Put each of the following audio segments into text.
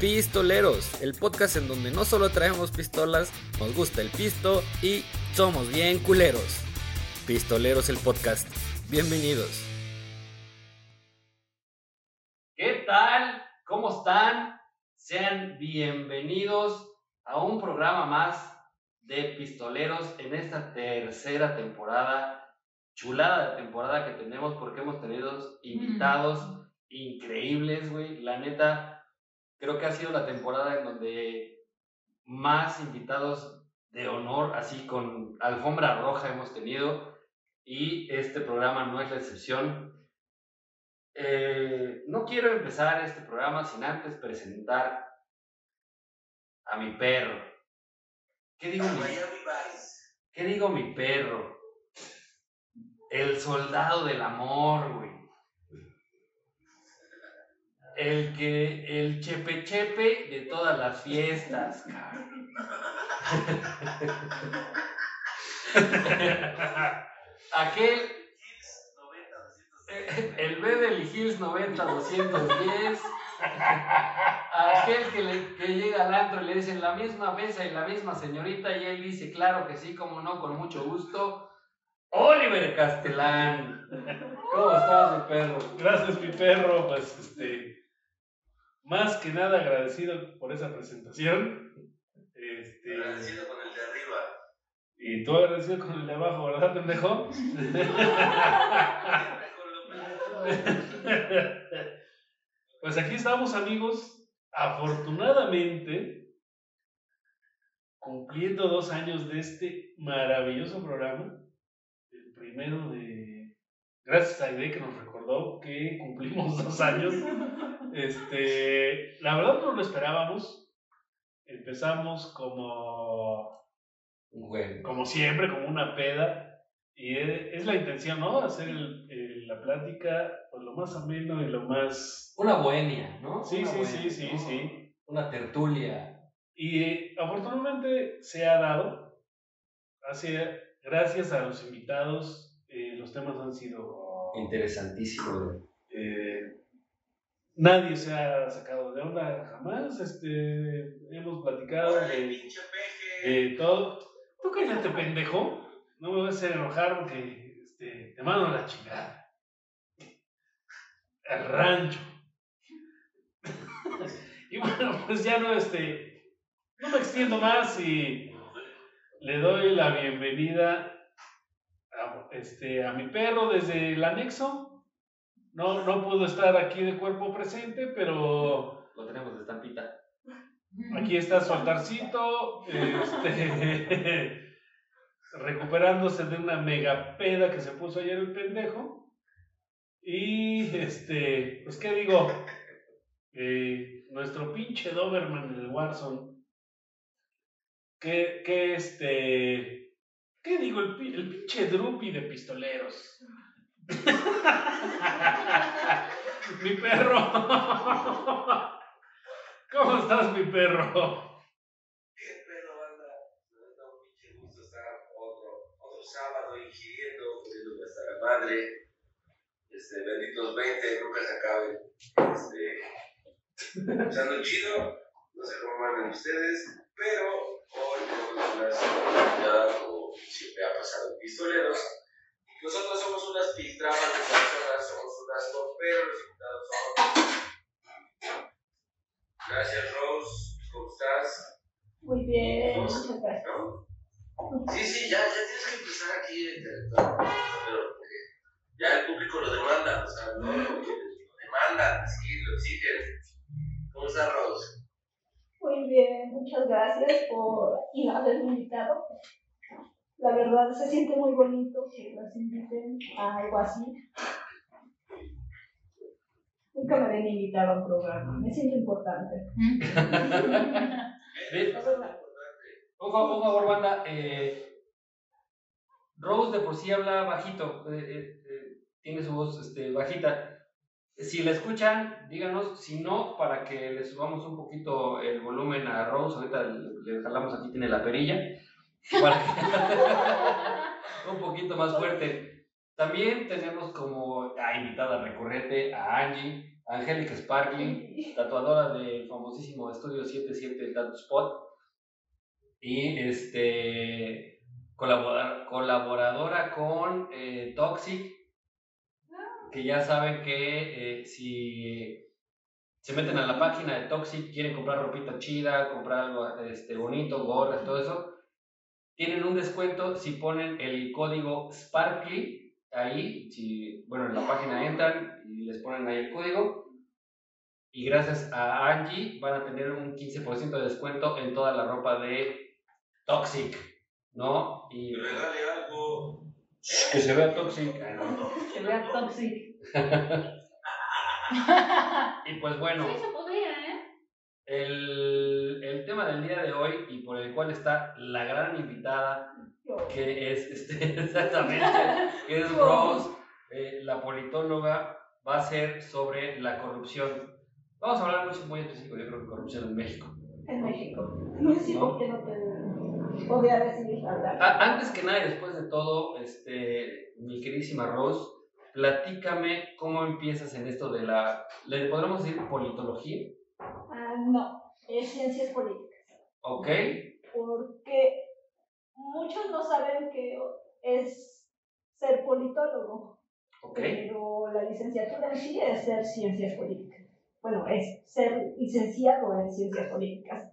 Pistoleros, el podcast en donde no solo traemos pistolas, nos gusta el pisto y somos bien culeros. Pistoleros el podcast. Bienvenidos. ¿Qué tal? ¿Cómo están? Sean bienvenidos a un programa más de Pistoleros en esta tercera temporada, chulada de temporada que tenemos porque hemos tenido invitados increíbles, güey. La neta, creo que ha sido la temporada en donde más invitados de honor, así con alfombra roja hemos tenido y este programa no es la excepción. Eh, no quiero empezar este programa sin antes presentar a mi perro. ¿Qué digo mi, ¿qué digo mi perro? El soldado del amor, güey. El que, el chepe chepe de todas las fiestas, Aquel, el Beverly Hills 90-210, aquel que, le, que llega al antro y le dicen la misma mesa y la misma señorita y él dice, claro que sí, como no, con mucho gusto. Oliver Castellán. ¿Cómo estás, mi perro? Gracias, mi perro. Pues, este, más que nada agradecido por esa presentación. Este, Agradecido con el de arriba. y tú agradecido con el de abajo, ¿verdad, pendejo? pues aquí estamos, amigos. Afortunadamente, cumpliendo dos años de este maravilloso programa. El primero de. Gracias a Aide que nos recordó que cumplimos dos años. Este, la verdad no lo esperábamos. Empezamos como, Güey. como siempre, como una peda. Y e- es la intención, ¿no? Hacer el- el- la plática pues, lo más ameno y lo más... Una bohemia, ¿no? Sí, sí, bohemia, sí, sí, ¿no? sí. Una tertulia. Y eh, afortunadamente se ha dado. Así, gracias a los invitados, eh, los temas han sido... Interesantísimo, güey. eh, nadie se ha sacado de onda jamás. Este, hemos platicado de, todo. Tú cállate, pendejo. No me vas a hacer enojar porque este, te mando a la chingada. Al rancho. y bueno, pues ya no, este, no me extiendo más y le doy la bienvenida a, este, a mi perro desde el anexo. No, no pudo estar aquí de cuerpo presente, pero Lo tenemos de estampita. Aquí está su altarcito, este, recuperándose de una mega peda que se puso ayer el pendejo. Y este, pues qué digo, Eh, nuestro pinche Doberman en el Warzone, que, que este, qué digo, el, el pinche Drupi de pistoleros. mi perro. ¿Cómo estás, mi perro? ¿Qué pedo, banda? Me da un pinche gusto estar otro, otro sábado ingiriendo, comiendo hasta la madre. Este, benditos 20, nunca se acaben. Este, pasando chido, no sé cómo andan ustedes, pero hoy unas invitadas, como siempre ha pasado en Pistoleros. Nosotros somos unas piltrafas de personas, somos unas torperos, los invitados son. Gracias, Rose, ¿cómo estás? Muy bien, muchas gracias. ¿no? Sí, sí, ya, ya tienes que empezar aquí el territorio, pero porque ya el público lo demanda, o sea, no lo, lo demandan, sí, lo exigen. ¿Cómo estás, Rose? Muy bien, muchas gracias por haberme invitado. La verdad se siente muy bonito que nos inviten a algo así. Nunca me habían invitado a un programa, me siento importante. Ve, Un fa- un favor, banda. eh, Rose de por sí habla bajito. eh, eh, eh, tiene su voz este, bajita. Si la escuchan, díganos. Si no, para que le subamos un poquito el volumen a Rose. Ahorita le, le jalamos aquí, tiene la perilla. Que- un poquito más fuerte. También tenemos como a invitada recurrente a Angie, Angélica Sparkling, tatuadora del famosísimo Estudio 77 Tattoo Spot. Y este colaboradora con eh, Toxic, que ya saben que eh, si se meten a la página de Toxic, quieren comprar ropita chida, comprar algo este, bonito, gorras, todo eso, tienen un descuento si ponen el código Sparkly ahí, si, bueno, en la página entran y les ponen ahí el código. Y gracias a Angie van a tener un 15% de descuento en toda la ropa de Toxic, ¿no? Y Regale algo. Que se vea Toxic. Que vea Toxic. Y pues bueno, Sí, se podría, ¿eh? el, el tema del día de hoy y por el cual está la gran invitada que es este, exactamente, que es Rose, eh, la politóloga, va a ser sobre la corrupción. Vamos a hablar muy, muy específico, yo creo que corrupción en México. En México. No sé por qué no te podía recibir hablar. A- antes que nada y después de todo, este, mi queridísima Rose, platícame cómo empiezas en esto de la, ¿le podremos decir politología? Ah, no, es ciencias políticas. ¿Ok? Porque muchos no saben que es ser politólogo, ¿Ok? pero la licenciatura en sí es ser ciencias políticas. Bueno, es ser licenciado en ciencias políticas.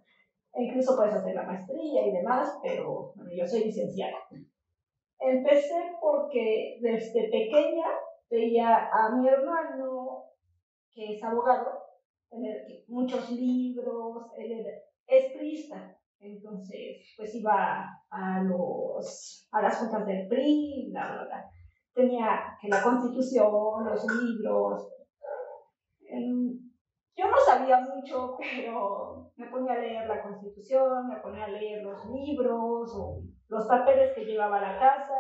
E incluso puedes hacer la maestría y demás, pero bueno, yo soy licenciada. Empecé porque desde pequeña veía a mi hermano, que es abogado, tener muchos libros, él es priista, entonces pues iba a, los, a las juntas del PRI, bla, bla. Tenía la constitución, los libros. Yo no sabía mucho, pero me ponía a leer la constitución, me ponía a leer los libros o los papeles que llevaba a la casa.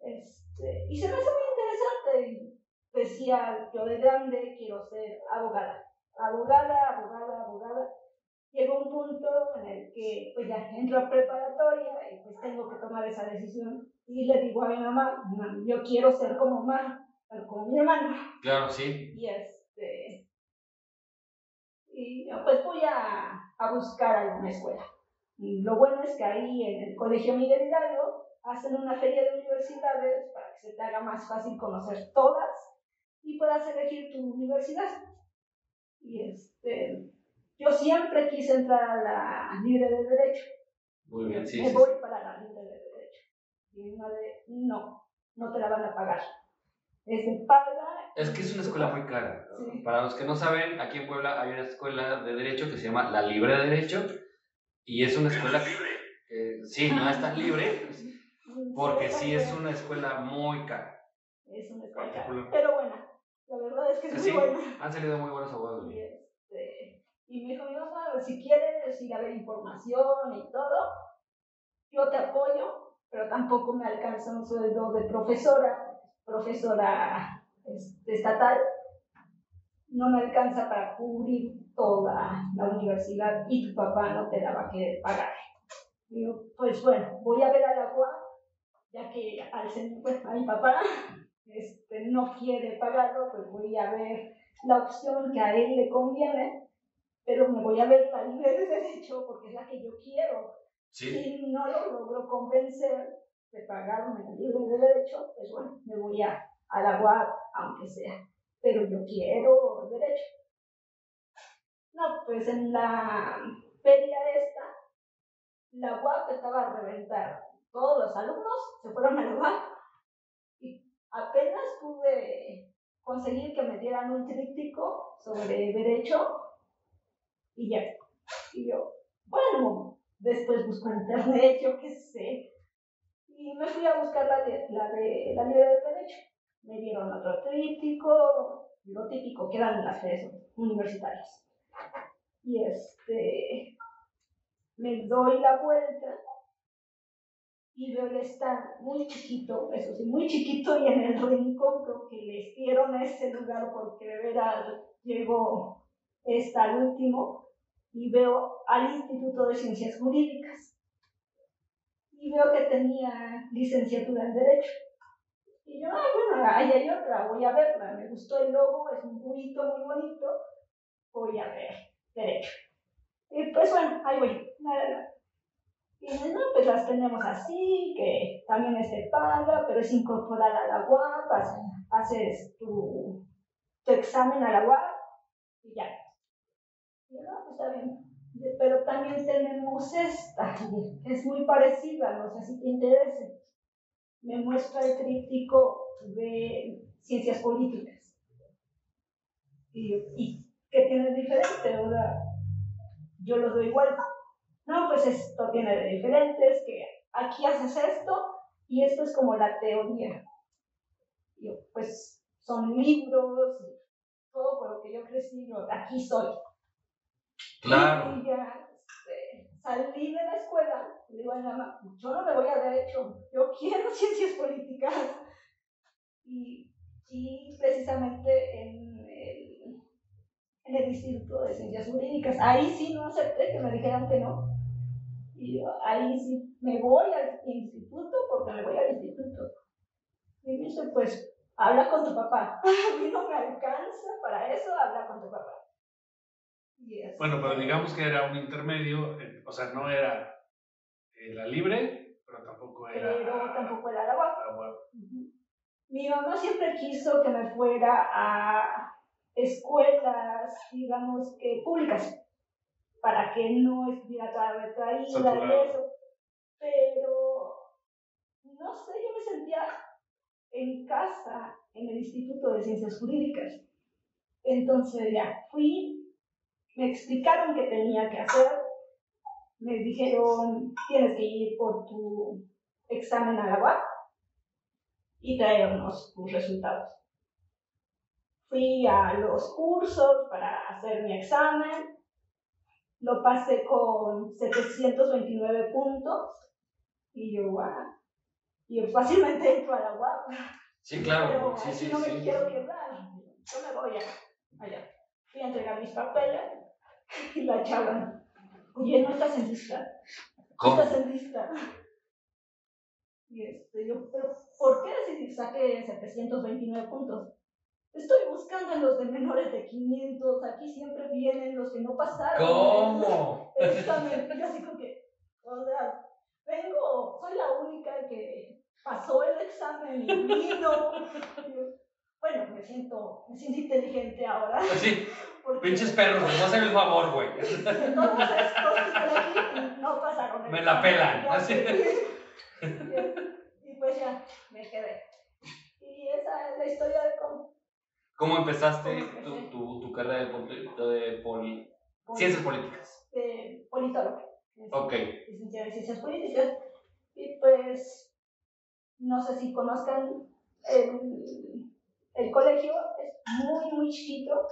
Este, y se me hace muy interesante. Decía, yo de grande quiero ser abogada. Abogada, abogada, abogada. Llegó un punto en el que pues ya entro a preparatoria y pues tengo que tomar esa decisión. Y le digo a mi mamá, "Mam, yo quiero ser como mamá, pero como mi hermano. Claro, sí. Y este. Y yo, pues voy a, a buscar alguna escuela. Y lo bueno es que ahí en el Colegio Miguel Hidalgo hacen una feria de universidades para que se te haga más fácil conocer todas y puedas elegir tu universidad. Y este. Yo siempre quise entrar a la libre de derecho. Muy bien, sí, Me sí. voy para la libre de derecho. Y mi madre, no, no te la van a pagar. Es. Es que es una escuela muy cara. Sí. Para los que no saben, aquí en Puebla hay una escuela de derecho que se llama La Libre de Derecho y es una escuela libre. que sí, no es tan libre porque sí es una escuela muy cara. Es una escuela cara, pero buena. La verdad es que es Sí, muy buena. han salido muy buenos abogados. Y, este, y me dijo mi mamá, si quieres ir a ver información y todo, yo te apoyo, pero tampoco me alcanza un sueldo de profesora, profesora este, estatal. No me alcanza para cubrir toda la universidad y tu papá no te la va a querer pagar. Digo, pues bueno, voy a ver a la UAP, ya que al sen- pues, a mi papá este, no quiere pagarlo, pues voy a ver la opción que a él le conviene, pero me voy a ver la libre de derecho porque es la que yo quiero. Sí, Si no lo logro convencer de pagarme la libre de derecho, pues bueno, me voy a, a la UAP, aunque sea, pero yo quiero derecho. No, pues en la feria esta, la UAP estaba a reventar. Todos los alumnos se fueron a la UAP y apenas pude conseguir que me dieran un tríptico sobre derecho y ya. Y yo, bueno, después busco internet, yo qué sé. Y me fui a buscar la de la, de, la libre de derecho. Me dieron otro tríptico, lo típico que eran las universitarias. Y este, me doy la vuelta y veo el stand muy chiquito, eso sí, muy chiquito y en el rincón creo que les dieron ese lugar porque de verdad llegó esta al último y veo al Instituto de Ciencias Jurídicas y veo que tenía licenciatura en Derecho. Y yo, ah, bueno, ahí hay otra, voy a verla. Me gustó el logo, es un burrito muy bonito, voy a ver derecho. Y pues bueno, ahí voy. Y dice, no, pues las tenemos así, que también es de paga, pero es incorporar a la UAP, haces tu, tu examen a la UAP y ya. Y yo, no, pues está bien. Pero también tenemos esta, es muy parecida, no sé si te interesa. Me muestra el crítico de ciencias políticas. Y, y ¿qué tiene diferente? Yo lo doy igual. No, pues esto tiene de diferentes, que aquí haces esto y esto es como la teoría. Pues son libros, todo por lo que yo crecí, aquí soy. Claro. Y ya este, salí de la escuela, y digo a mi mamá, yo no me voy a derecho, yo quiero ciencias políticas. Y, y precisamente en el, en el Instituto de Ciencias Jurídicas, ahí sí no acepté que me dijeran que no. Y yo, ahí sí, me voy al instituto porque me voy al instituto. Y me dice, pues, habla con tu papá. A mí no me alcanza para eso, habla con tu papá. Bueno, pero digamos que era un intermedio, eh, o sea, no era eh, la libre, pero tampoco era Pero tampoco era la guapa. la. Mi mamá siempre quiso que me fuera a escuelas, digamos que públicas, para que no estuviera toda retraída y eso. Pero, no sé, yo me sentía en casa en el Instituto de Ciencias Jurídicas. Entonces ya fui, me explicaron qué tenía que hacer, me dijeron, tienes que ir por tu examen a la UAP y traernos tus resultados. Fui a los cursos para hacer mi examen, lo pasé con 729 puntos y yo, wow, y yo fácilmente entro a la UAP, Sí, claro. pero Sí, sí, no me sí. quiero quedar, yo me voy a, allá. Fui a entregar mis papeles y la chava, oye, no estás en lista, ¿Cómo? estás en lista. Y este, yo, pero ¿por qué si saqué 729 puntos? Estoy buscando en los de menores de 500, aquí siempre vienen los que no pasaron. ¿Cómo? El examen, y así como que, o sea, vengo, soy la única que pasó el examen y vino. Bueno, me siento, me siento inteligente ahora. Así, Porque pinches perros, a hacer el favor, güey. todos estos que están aquí no pasaron. el Me la pelan, así. Y, y pues ya, me quedé. Y esa es la historia de cómo. ¿Cómo empezaste tu, tu, tu carrera de, poli- de poli- cómo- ciencias políticas? de politólogo. Ok. licenciada en Ciencias Políticas. Y pues, no sé si conozcan el, el colegio, es muy, muy chiquito.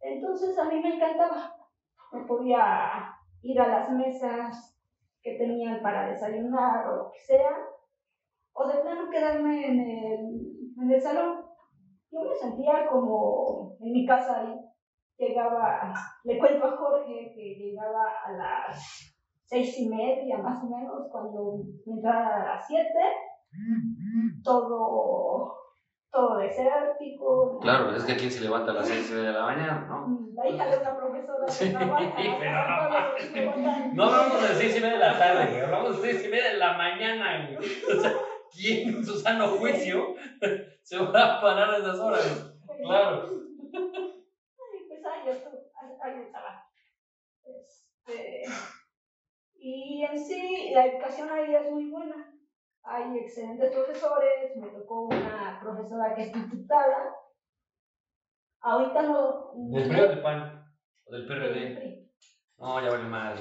Entonces a mí me encantaba. Me podía ir a las mesas que tenían para desayunar o lo que sea, o de plano quedarme en el, en el salón. Yo me sentía como en mi casa ahí. Llegaba, le cuento a Jorge que llegaba a las seis y media más o menos, cuando era a las siete, todo, todo desértico. Claro, es que aquí se levanta a las 6 de la mañana, ¿no? La hija de una profesora Sí, que trabaja pero no. No hablamos de las 6 y media de la tarde, güey. Hablamos de 6 y media de la mañana, güey. O sea, ¿quién en su sano juicio se va a parar a esas horas? Claro. Pues ahí, estu- ahí- ahí estaba. Este, y en sí, la educación ahí es muy buena. Hay excelentes profesores, me tocó una profesora que es diputada. Ahorita no. ¿Del PRI o del PAN? ¿O del PRD? No, ya vale madre.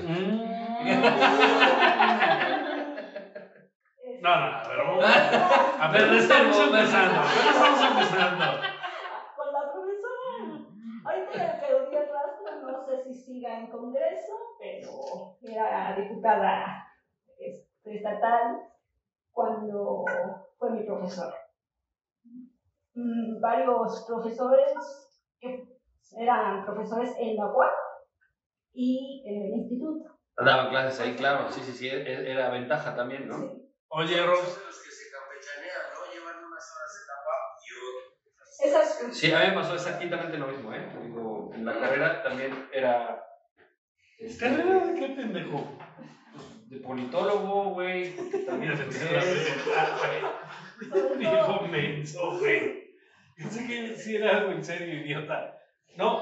Este, No, no, a ver, vamos. pero- A ver, estamos empezando. Estamos empezando. con la profesora. Ahorita perdí el rastro, no sé si siga en Congreso, pero era diputada este, estatal cuando fue mi profesor. Mm, varios profesores que eran profesores en la UAP y en el instituto. Daban clases ahí, claro. Sí, sí, sí. e- Era ventaja también, ¿no? Sí. Oye, Son Ros, de los que se campechanean, ¿no? Llevan unas Esas, Sí, a mí me pasó exactamente lo mismo, ¿eh? Digo, en la carrera también era. este, ¿Carrera de qué pendejo? De politólogo, güey. También era mensa, güey. Viejo menso, güey. Pensé que sí era algo en serio, idiota. No,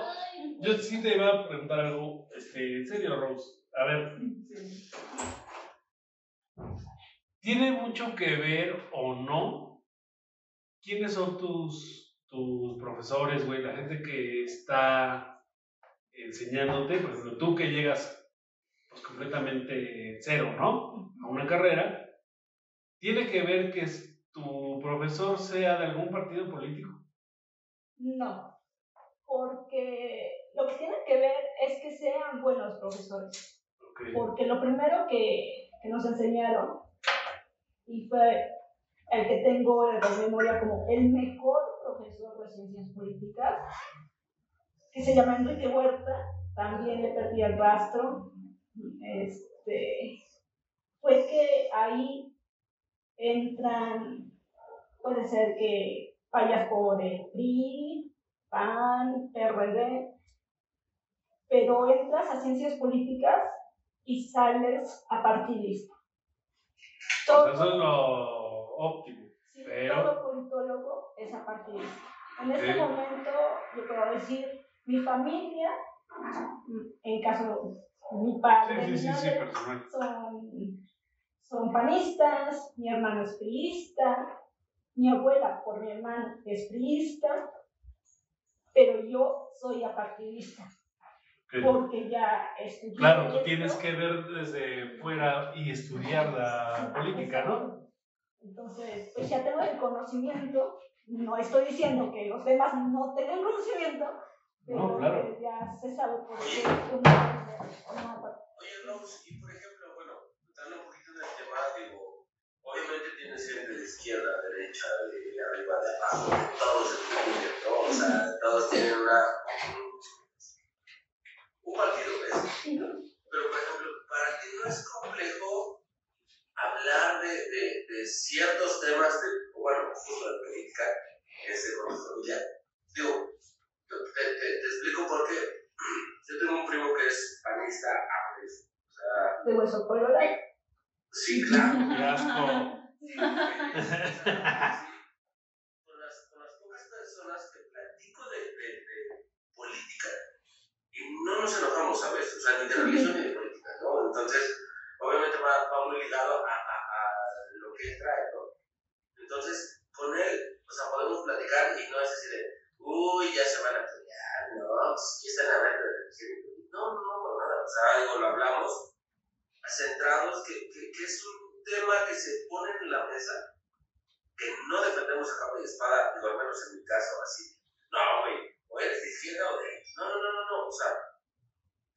yo sí te iba a preguntar algo, este, en serio, Rose. A ver, ¿tiene mucho que ver o no? ¿Quiénes son tus, tus profesores, güey? La gente que está enseñándote, por ejemplo, tú que llegas pues completamente cero, ¿no? A una carrera, ¿tiene que ver que tu profesor sea de algún partido político? no, porque lo que tiene que ver es que sean buenos profesores. Porque lo primero que, que nos enseñaron, y fue el que tengo de memoria como el mejor profesor de ciencias políticas, que se llama Enrique Huerta, también le perdí el rastro, este, fue que ahí entran, puede ser que vayas por el PRI, PAN, PRD, pero entras a ciencias políticas y sales a partidista. O Todo, eso es lo óptimo. sí, pero- todo politólogo es apartidista. En este Sí. momento, yo puedo decir, mi familia, en caso mi padre, Sí, sí, mi sí, sí, madre, personal. son, son panistas, mi hermano es priista, mi abuela por mi hermano es priista, pero yo soy apartidista porque ya estudié. Claro, tú esto. tienes que ver desde fuera y estudiar la política, ¿no? Entonces, pues ya tengo el conocimiento, no estoy diciendo que los demás no tengan conocimiento, No, claro. ya se sabe por qué. Oye, Rose, y por ejemplo, bueno, entrando un poquito en el tema, digo, obviamente tienes gente de izquierda, derecha, de arriba, de abajo, de todos entienden, ¿no? O sea, todos tienen una. un partido, ¿ves? Pero, por ejemplo, para ti no es complejo hablar de, de, de ciertos temas, de, bueno, justo de política, este, con tu familia. Digo, te, te- explico por qué. Yo tengo un primo que es panista, ames. O sea, De hueso colorado. sí, claro. Qué asco. con, las, con las pocas personas que platico de, de, de política y no nos enojamos, ¿sabes? O sea, ni de religión ni de política, ¿no? Entonces, obviamente va, va muy ligado a, a, a lo que él trae, ¿no? Entonces, con él, o sea, podemos platicar y no es así de, uy, ya se van a pelear, ¿no? Pues, ¿qué están hablando de? No, no, no, nada. O sea, digo, lo hablamos centrados, que, que, es un tema que se pone en la mesa que no defendemos a capa y espada, digo, al menos en mi caso, así. No, güey, o eres de izquierda o de. No, no, no, no, no, o sea,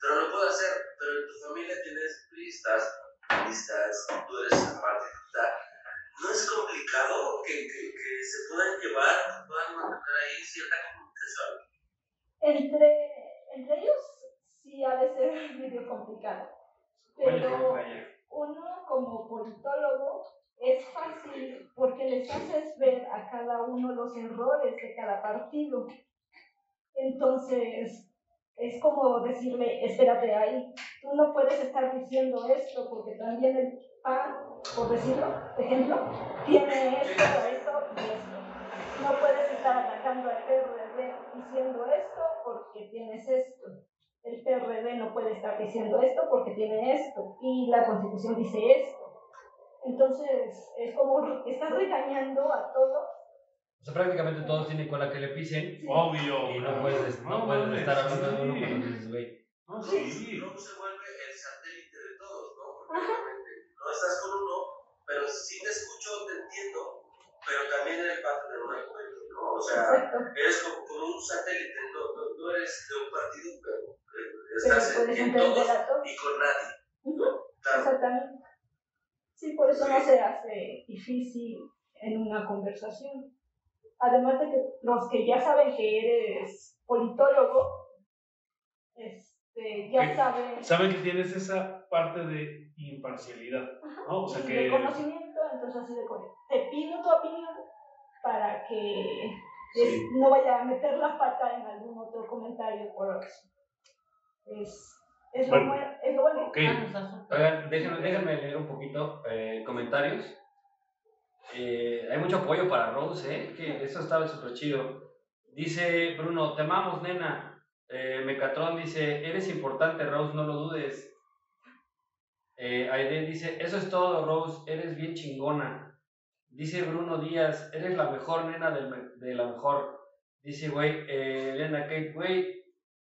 pero lo puedo hacer, pero en tu familia tienes listas, listas, tú eres apartidista. ¿No es complicado que, que, que se puedan llevar, que puedan mantener ahí cierta comunicación? Entre, entre ellos sí ha de ser medio complicado. Pero uno como politólogo es fácil porque les haces ver a cada uno los errores de cada partido. Entonces, es como decirle, espérate ahí, tú no puedes estar diciendo esto porque también el PAN, por decirlo, de ejemplo, tiene esto, esto y esto. No puedes estar atacando al PRD diciendo esto porque tienes esto. El PRD no puede estar diciendo esto porque tiene esto. Y la Constitución dice esto. Entonces, es como estás regañando a todos. O sea, prácticamente todos tienen cola que le pisen Obvio. y no puedes, no No puedes estar hablando de uno sí. cuando dices, güey. No, Y sí. luego se vuelve el satélite de todos, ¿no? Porque obviamente no estás con uno, pero sí te escucho, te entiendo, pero también eres parte de un argumento, ¿no? O sea, eres como, como un satélite, no, no, no eres de un partido, pero eh, Pero estás en, puedes en entender todos y con nadie. Claro. Exactamente. Sí, por eso no se hace difícil en una conversación. Además de que los que ya saben que eres politólogo, este, ya Sí. saben Saben que tienes esa parte de imparcialidad, ¿no? O sea y que. de conocimiento, entonces así de como, te pido tu opinión para que es- Sí. no vaya a meter la pata en algún otro comentario por eso. Es, es, lo, Bueno. buen- es lo bueno. Ok. Ah, nos asustó. Oigan, déjenme, déjenme leer un poquito eh, comentarios. Eh, hay mucho apoyo para Rose, ¿eh? Que eso estaba súper chido. Dice Bruno, te amamos, nena. Eh, Mecatron dice, eres importante, Rose, no lo dudes. Eh, Aide dice, eso es todo, Rose, eres bien chingona. Dice Bruno Díaz, eres la mejor nena del de la mejor. Dice, güey, eh, Elena Kate, güey,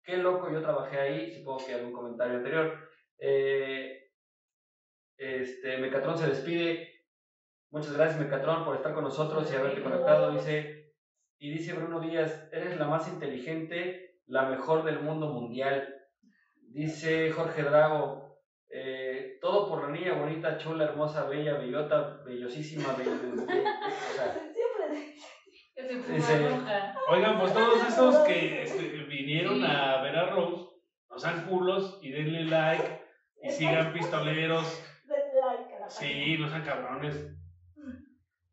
qué loco, yo trabajé ahí. Supongo que algún comentario anterior. Eh, este, Mecatrón se despide. Muchas gracias, Mecatrón, por estar con nosotros y haberte conectado. Dice, y dice Bruno Díaz, eres la más inteligente, la mejor del mundo mundial. Dice Jorge Drago, eh, todo por la niña bonita, chula, hermosa, bella, bellota, bellosísima, o sea, Dice-. Oigan, pues todos esos que este, vinieron a ver a Rose, no sean culos y denle like y sigan pistoleros. denle like a la Sí, no sean cabrones.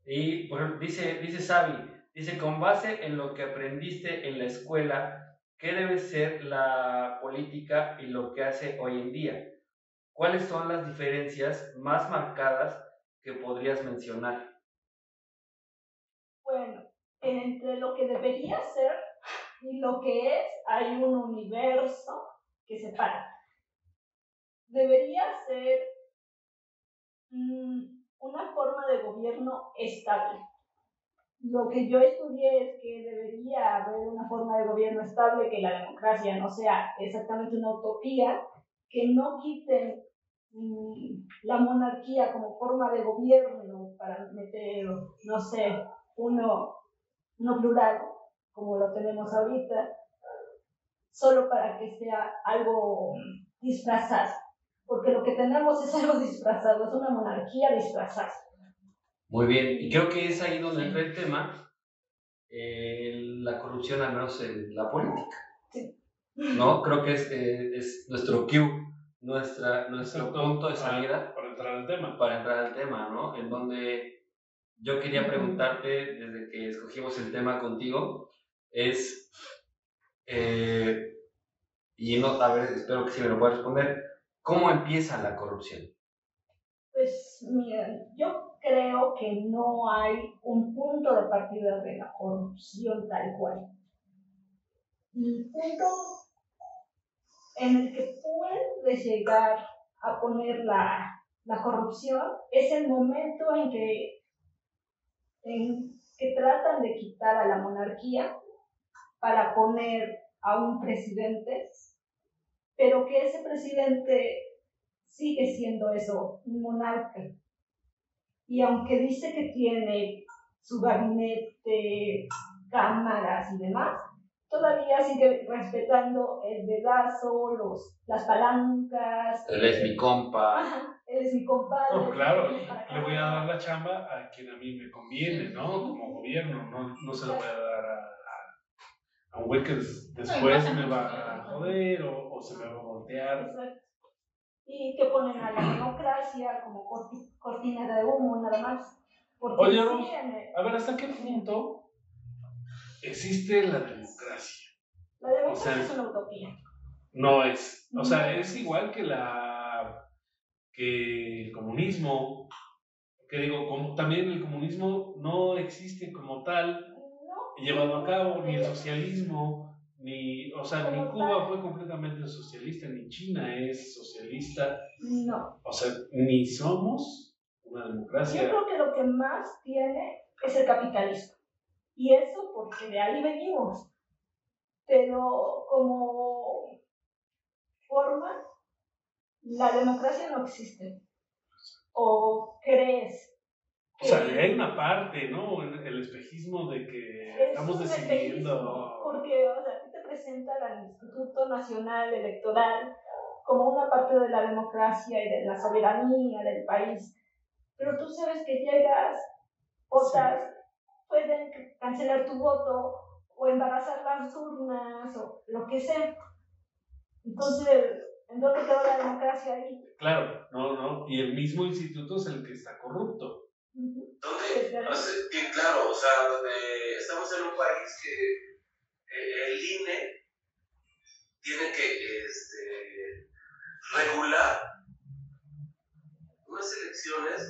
Y por ejemplo, dice, dice Sabi, dice, con base en lo que aprendiste en la escuela, ¿qué debe ser la política y lo que hace hoy en día? ¿Cuáles son las diferencias más marcadas que podrías mencionar? Bueno, entre lo que debería ser y lo que es, hay un universo que separa. Debería ser mm, una forma de gobierno estable. Lo que yo estudié es que debería haber una forma de gobierno estable, que la democracia no sea exactamente una utopía, que no quiten mm, la monarquía como forma de gobierno para meter, no sé, uno, uno plural, como lo tenemos ahorita, solo para que sea algo disfrazado. Porque lo que tenemos es algo disfrazado, es una monarquía disfrazada. Muy bien, y creo que es ahí donde entra el tema, eh, la corrupción al menos en la política. Sí. ¿No? Creo que es, eh, es nuestro cue, nuestra, nuestro Exacto. punto de salida. Para, para entrar al tema. para entrar al tema, ¿no? En donde yo quería preguntarte, desde que escogimos el tema contigo, es, eh, y no, a ver, espero que sí me lo puedas responder, ¿cómo empieza la corrupción? Pues miren, yo creo que no hay un punto de partida de la corrupción tal cual. El punto en el que puedes llegar a poner la, la corrupción es el momento en que, en que tratan de quitar a la monarquía para poner a un presidente, pero que ese presidente sigue siendo eso, un monarca. Y aunque dice que tiene su gabinete, cámaras y demás, todavía sigue respetando el dedazo, los, las palancas. Él es mi compa. Ajá, él es mi compadre. No, claro, le voy a dar la chamba a quien a mí me conviene, ¿no? Como gobierno, no, no se lo voy a dar a, a- a un güey que des- después me va a joder o, o se me va a voltear. Exacto. Y que ponen a la democracia como corti- cortina de humo nada más. Porque Oye, Ruth, A ver, ¿hasta qué punto existe la democracia? la democracia o sea, es una utopía. No es. O sea, es igual que la que el comunismo. Que digo, como también el comunismo no existe como tal No, llevado a cabo, ni el socialismo, ni, o sea, ni Cuba fue completamente socialista, ni China es socialista, no. o sea, ni somos una Yo democracia. creo que lo que más tiene es el capitalismo. Y eso porque de ahí venimos. Pero como forma, la democracia no existe. ¿O crees? O sea, hay una parte, ¿no? El, el espejismo de que Es estamos decidiendo. Porque, o sea, a ti te presentan al Instituto Nacional Electoral como una parte de la democracia y de la soberanía del país. Pero tú sabes que llegas, votas, pueden cancelar tu voto o embarazar las urnas o lo que sea. Entonces, ¿en dónde quedó la democracia ahí? Claro, no, no. Y el mismo instituto es el que está corrupto. ¿Dónde? Es verdad. O sea, que claro, o sea, donde estamos en un país que el INE tiene que este, regular unas elecciones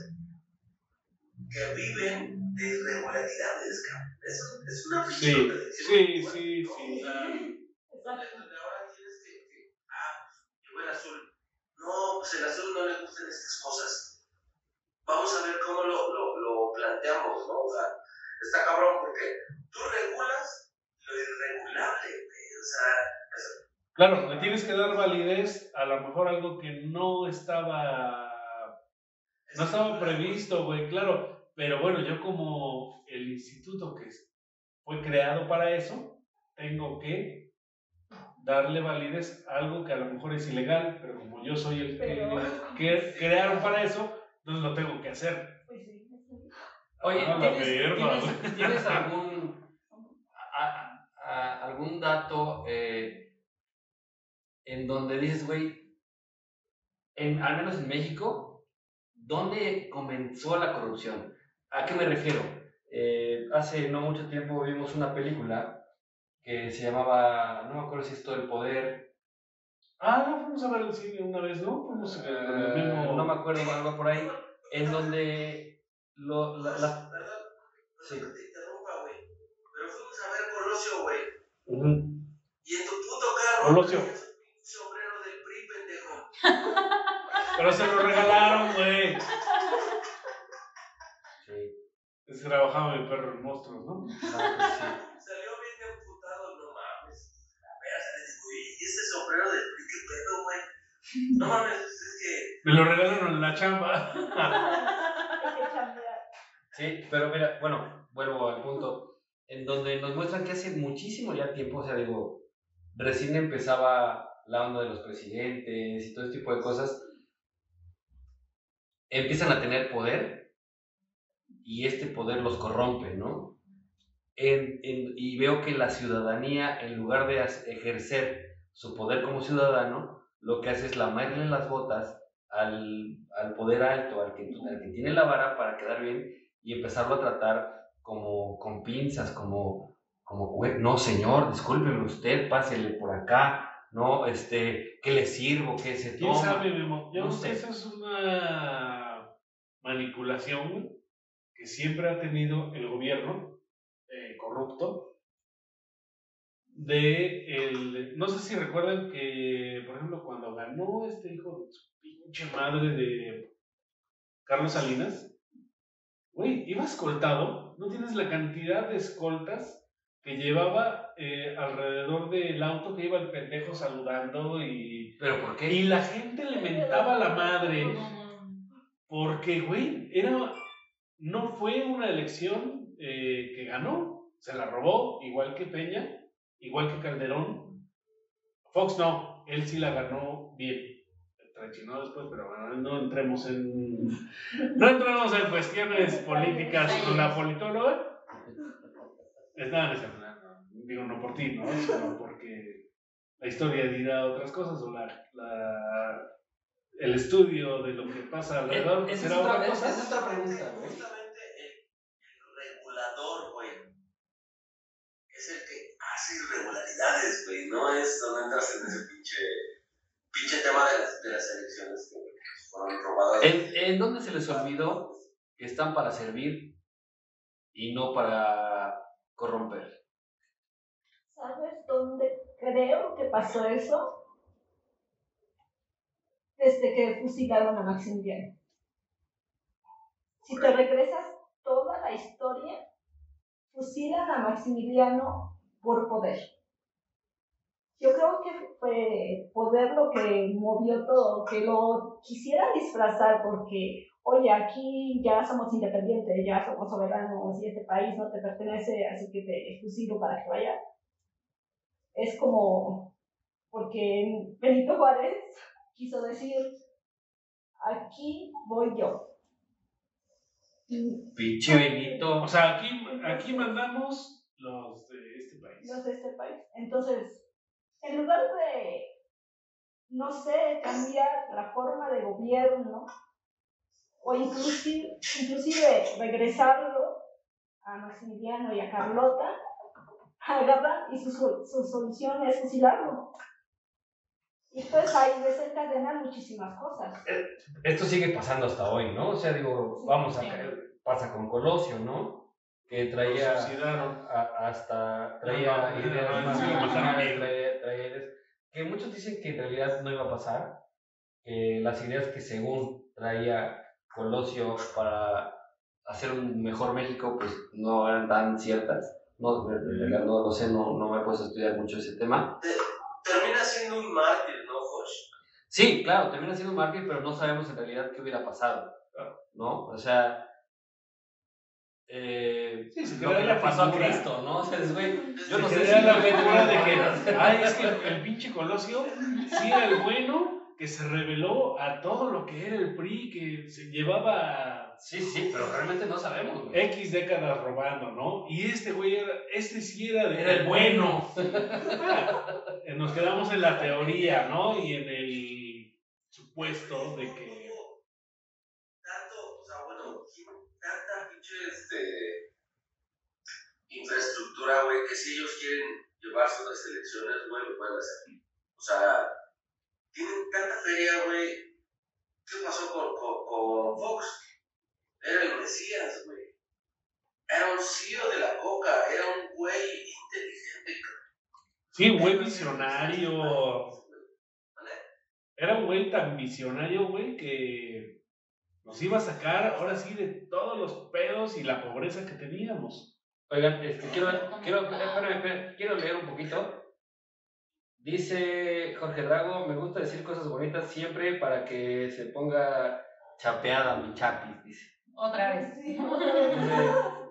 que viven de irregularidades. Eso es una pinche Sí, contradicción sí, muy fuerte, sí, ¿no? sí. Ahora tienes que, que, ah, llegó el azul. No, pues el azul no le gustan estas cosas. Vamos a ver cómo lo, lo, lo planteamos, ¿no? O sea, está cabrón porque tú regulas irregulable, güey. O sea, eso- Claro, le tienes que dar validez a lo mejor algo que no estaba no estaba previsto, güey, claro. Pero bueno, yo como el instituto que fue creado para eso, tengo que darle validez a algo que a lo mejor es ilegal, pero como yo soy el que, Pero- que crearon para eso, entonces lo tengo que hacer. Pues sí. Oye, Ah, ¿tienes, algún, algún dato eh, en donde dices, güey, en, al menos en México, ¿dónde comenzó la corrupción? ¿A qué me refiero? Eh, hace no mucho tiempo vimos una película que se llamaba, no me acuerdo si es todo el poder, Ah, no, fuimos a ver el cine una vez, ¿no? Fuimos eh, con el mismo... no me acuerdo, algo por ahí, en donde lo, la, la-. Sí. Perdón que te interrumpa, güey. Ujú. Y en tu puto carro. Un pinche sombrero del PRI, pendejo. Pero se lo regalaron, güey. sí, Es que trabajaba mi perro en monstruos, ¿no? ah, sí. Salió bien emputado, no mames. Güey, ¿y ese sombrero del PRI qué pedo, güey? No mames, pues es que. Me lo regalaron en la chamba. Hay que chambear. Sí, pero mira, bueno, vuelvo al punto, en donde nos muestran que hace muchísimo ya tiempo, o sea, digo, recién empezaba la onda de los presidentes y todo este tipo de cosas, empiezan a tener poder y este poder los corrompe, ¿no? Y veo que la ciudadanía, en lugar de ejercer su poder como ciudadano, lo que hace es lamerle las botas al, al poder alto, al que, al que tiene la vara para quedar bien y empezarlo a tratar como con pinzas, como, como, no señor, discúlpeme usted, pásele por acá, no, este, ¿qué le sirvo? ¿Qué se ¿Quién toma? sabe, Memo? Yo No sé. esa es una manipulación que siempre ha tenido el gobierno eh, corrupto. De el, no sé si recuerdan que, por ejemplo, cuando ganó este hijo de su pinche madre de Carlos Salinas, güey, iba escoltado, no tienes la cantidad de escoltas que llevaba eh, alrededor del auto que iba el pendejo saludando y ¿Pero por qué? y la gente le mentaba la madre porque, güey, era, no fue una elección eh, que ganó, se la robó, igual que Peña, igual que Calderón. Fox no, él sí la ganó bien. Después, pero bueno, no entremos en. No entremos en cuestiones políticas con la politóloga. Es nada, no es cierto, no, digo no por ti, ¿no? Sino porque la historia dirá otras cosas o la, la- el estudio de lo que pasa alrededor es será otra- cosa. es otra pregunta. Justamente el, el regulador, güey. Es el que hace irregularidades, güey. No es donde entras en ese pinche, pinche tema de las, de las elecciones que fueron robadas. ¿En, ¿En dónde se les olvidó que están para servir y no para corromper? ¿Sabes dónde creo que pasó eso? Desde que fusilaron a Maximiliano. Si te regresas toda la historia, fusilan a Maximiliano por poder. Yo creo que fue poder lo que movió todo, que lo quisiera disfrazar porque, oye, aquí ya somos independientes, ya somos soberanos y este país no te pertenece, así que te fusilo para que vaya es como porque Benito Juárez quiso decir aquí voy yo Pinche Benito. O sea, aquí, aquí mandamos los de este país. los de este país entonces en lugar de no sé cambiar la forma de gobierno o inclusive, inclusive regresarlo a Maximiliano y a Carlota, agarran y su, su solución es fusilarlo. Y pues ahí desencadenan muchísimas cosas. Esto sigue pasando hasta hoy, ¿no? O sea, digo, Sí. vamos a Sí. caer, pasa con Colosio, ¿no? Que traía hasta traía No, no, ideas no, no, que muchos dicen que en realidad no iba a pasar, que las ideas que según traía Colosio para hacer un mejor México, pues no eran tan ciertas. No, realidad no lo sé, no, no me he puesto a estudiar mucho ese tema. Termina siendo un mártir, ¿no, Josh? Sí, claro, termina siendo un mártir, pero no sabemos en realidad qué hubiera pasado, ¿no? O sea, eh, Sí, se lo que le pasó a figura. Cristo, ¿no? O sea, es, güey, yo no Se sé si la figura de que, ay, es que el pinche Colosio sí era el bueno que se reveló a todo lo que era el PRI, que se llevaba Sí, sí, pero realmente no sabemos, güey. X décadas robando, ¿no? Y este güey era, este sí era, de- Era el bueno. Eh, Nos quedamos en la teoría, ¿no? Y en el supuesto de que Tanto, o sea, bueno, tanta pinche este, infraestructura, güey, que si ellos quieren llevarse unas elecciones, güey, lo pueden hacer. O sea, tienen tanta feria, güey. ¿Qué pasó con, con, con Fox? Era el Mesías, güey. Era un CEO de la coca, era un güey inteligente, sí, un güey visionario. Era un güey tan visionario, güey, que nos iba a sacar ahora sí de todos los pedos y la pobreza que teníamos. Oigan, este, quiero, quiero, espérame, espérame, quiero leer un poquito. Dice Jorge Drago, me gusta decir cosas bonitas siempre para que se ponga chapeada mi chapis, dice. Otra vez.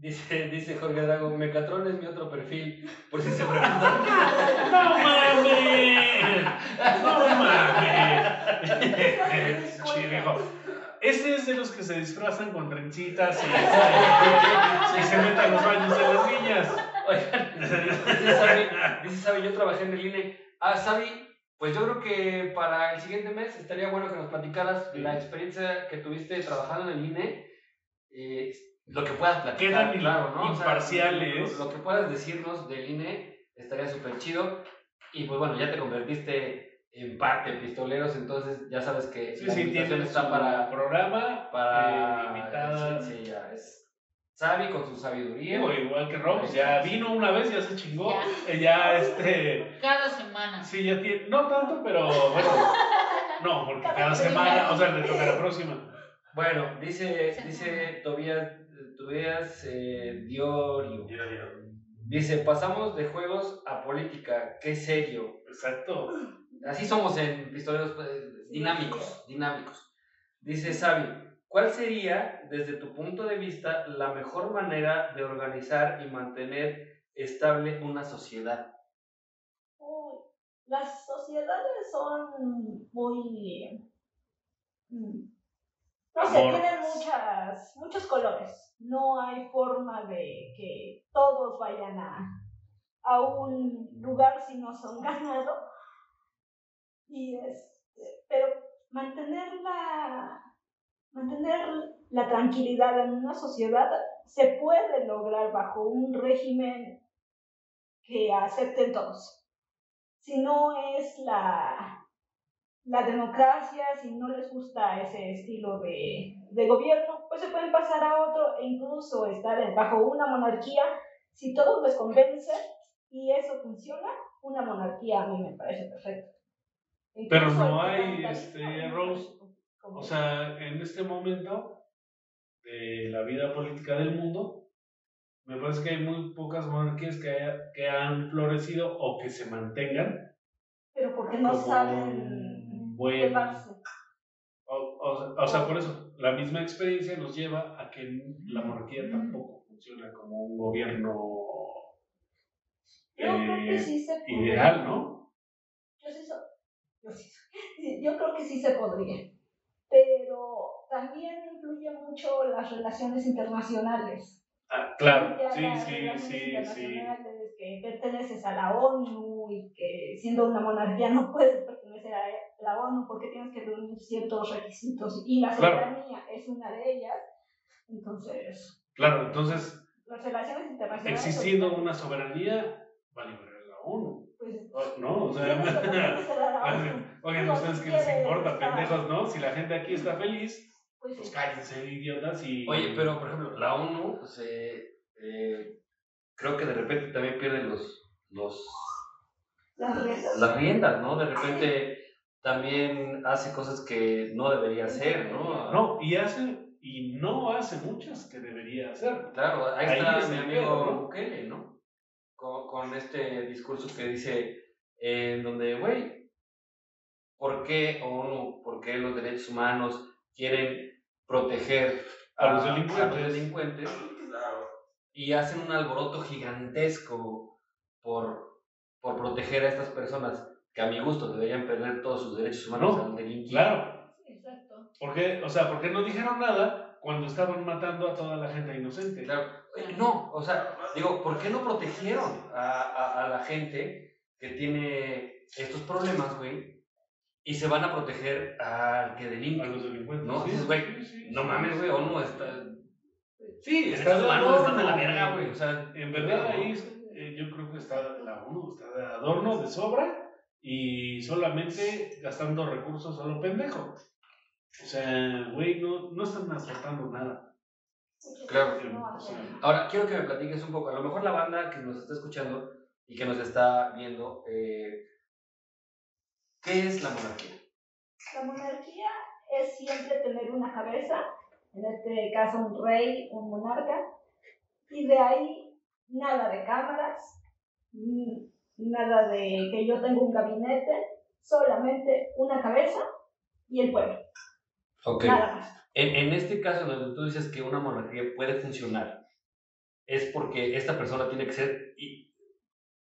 Dice, dice Jorge Drago, Mecatrón es mi otro perfil, por si se preguntan. ¡No mames! ¡No mames! Viejo. Este es de los que se disfrazan con trencitas y, y se meten a los baños de las niñas. Oigan, dice Sabi, dice Sabi, yo trabajé en el INE. Ah, Sabi, pues yo creo que para el siguiente mes estaría bueno que nos platicaras Sí. la experiencia que tuviste trabajando en el INE. eh, lo que puedas platicar, Quedan claro, ¿no? O sea, imparciales. lo, lo que puedas decirnos del INE estaría súper chido. Y pues bueno, ya te convertiste en parte pistoleros, entonces ya sabes que Sí, la sí, invitación tiene está para, programa para eh, invitada. Sí, sí, ya es. Sabi con su sabiduría. Digo, igual que Rob, ya vino una vez, ya se chingó. Ya. eh, Ya, este. Cada semana. Sí, ya tiene. No tanto, pero bueno. No, porque cada semana, o sea, le toca la próxima. Bueno, dice, dice Tobías, Tobías eh, Diorio. Dice, pasamos de juegos a política, qué serio. Exacto. Así somos en pistoleros pues, dinámicos, dinámicos. Dice Sabi, ¿cuál sería, desde tu punto de vista, la mejor manera de organizar y mantener estable una sociedad? Uy, las sociedades son muy... mm, No sé, Amor. tienen muchas, muchos colores. No hay forma de que todos vayan a, a un lugar si no son ganado. Y este, pero mantener la, mantener la tranquilidad en una sociedad se puede lograr bajo un régimen que acepten todos. Si no es la, la democracia, si no les gusta ese estilo de, de gobierno, pues se pueden pasar a otro e incluso estar bajo una monarquía. Si todos les convence y eso funciona, una monarquía a mí me parece perfecto. Pero no hay, este. Rose, O sea, en este momento de la vida política del mundo, me parece que hay muy pocas monarquías que, haya- que han florecido o que se mantengan. pero porque no saben buen- llevarse. O, o- o sea, por eso, la misma experiencia nos lleva a que la monarquía tampoco funciona como un gobierno Yo creo que eh, sí se ideal, ¿no? Yo sí, so- yo, creo que sí se podría. Pero también influye mucho las relaciones internacionales. Ah, claro, Ya sí, sí, sí, sí. Que perteneces a la ONU y que siendo una monarquía no puedes pertenecer a, la ONU porque tienes que reunir ciertos requisitos y la Claro. soberanía es una de ellas. Entonces, Claro, entonces, las relaciones internacionales... existiendo ahorita, una soberanía, va a liberar la ONU. Pues, Oh, No, o sea, que que oigan, ustedes qué les importa, pendejos, ¿no? Si la gente aquí está feliz, Pues, pues cállense, idiotas, y... Oye, pero por ejemplo, la ONU, pues, eh, eh, creo que de repente también pierde los, los, Las riendas. las riendas, ¿no? De repente también hace cosas que no debería hacer, ¿no? No, y hace, y no hace muchas que debería hacer. Claro, ahí, Ahí está es mi amigo. Bukele, ¿no? Con, con este discurso que dice, en donde, güey, ¿por qué ONU, por qué los derechos humanos quieren proteger A los a delincuentes. los delincuentes Claro. y hacen un alboroto gigantesco por, por proteger a estas personas que a mi gusto deberían perder todos sus derechos humanos No, al delinquir? Claro, Exacto. ¿por qué? O sea, ¿por qué no dijeron nada cuando estaban matando a toda la gente inocente? Claro. Oye, No, o sea, Digo, ¿por qué no protegieron a, a, a la gente que tiene estos problemas, güey? Y se van a proteger al que A delinque. los delincuentes. No, sí, dices, güey, sí, sí, No mames, güey, ONU está... Sí, Está de humanos están de la adorno, verga, güey. O sea, En verdad ahí eh, yo creo que está la ONU, está de adorno, de sobra, y solamente gastando recursos a lo pendejo. O sea, güey, no, no están aportando nada. Claro. No, O Ahora, quiero que me platiques un poco. A lo mejor la banda que nos está escuchando y que nos está viendo, eh, ¿qué es la monarquía? La monarquía es siempre tener una cabeza, en este caso un rey, un monarca, y de ahí nada de cámaras, nada de que yo tengo un gabinete, solamente una cabeza y el pueblo, Ok. nada más. En, en este caso, donde tú dices que una monarquía puede funcionar, es porque esta persona tiene que ser i-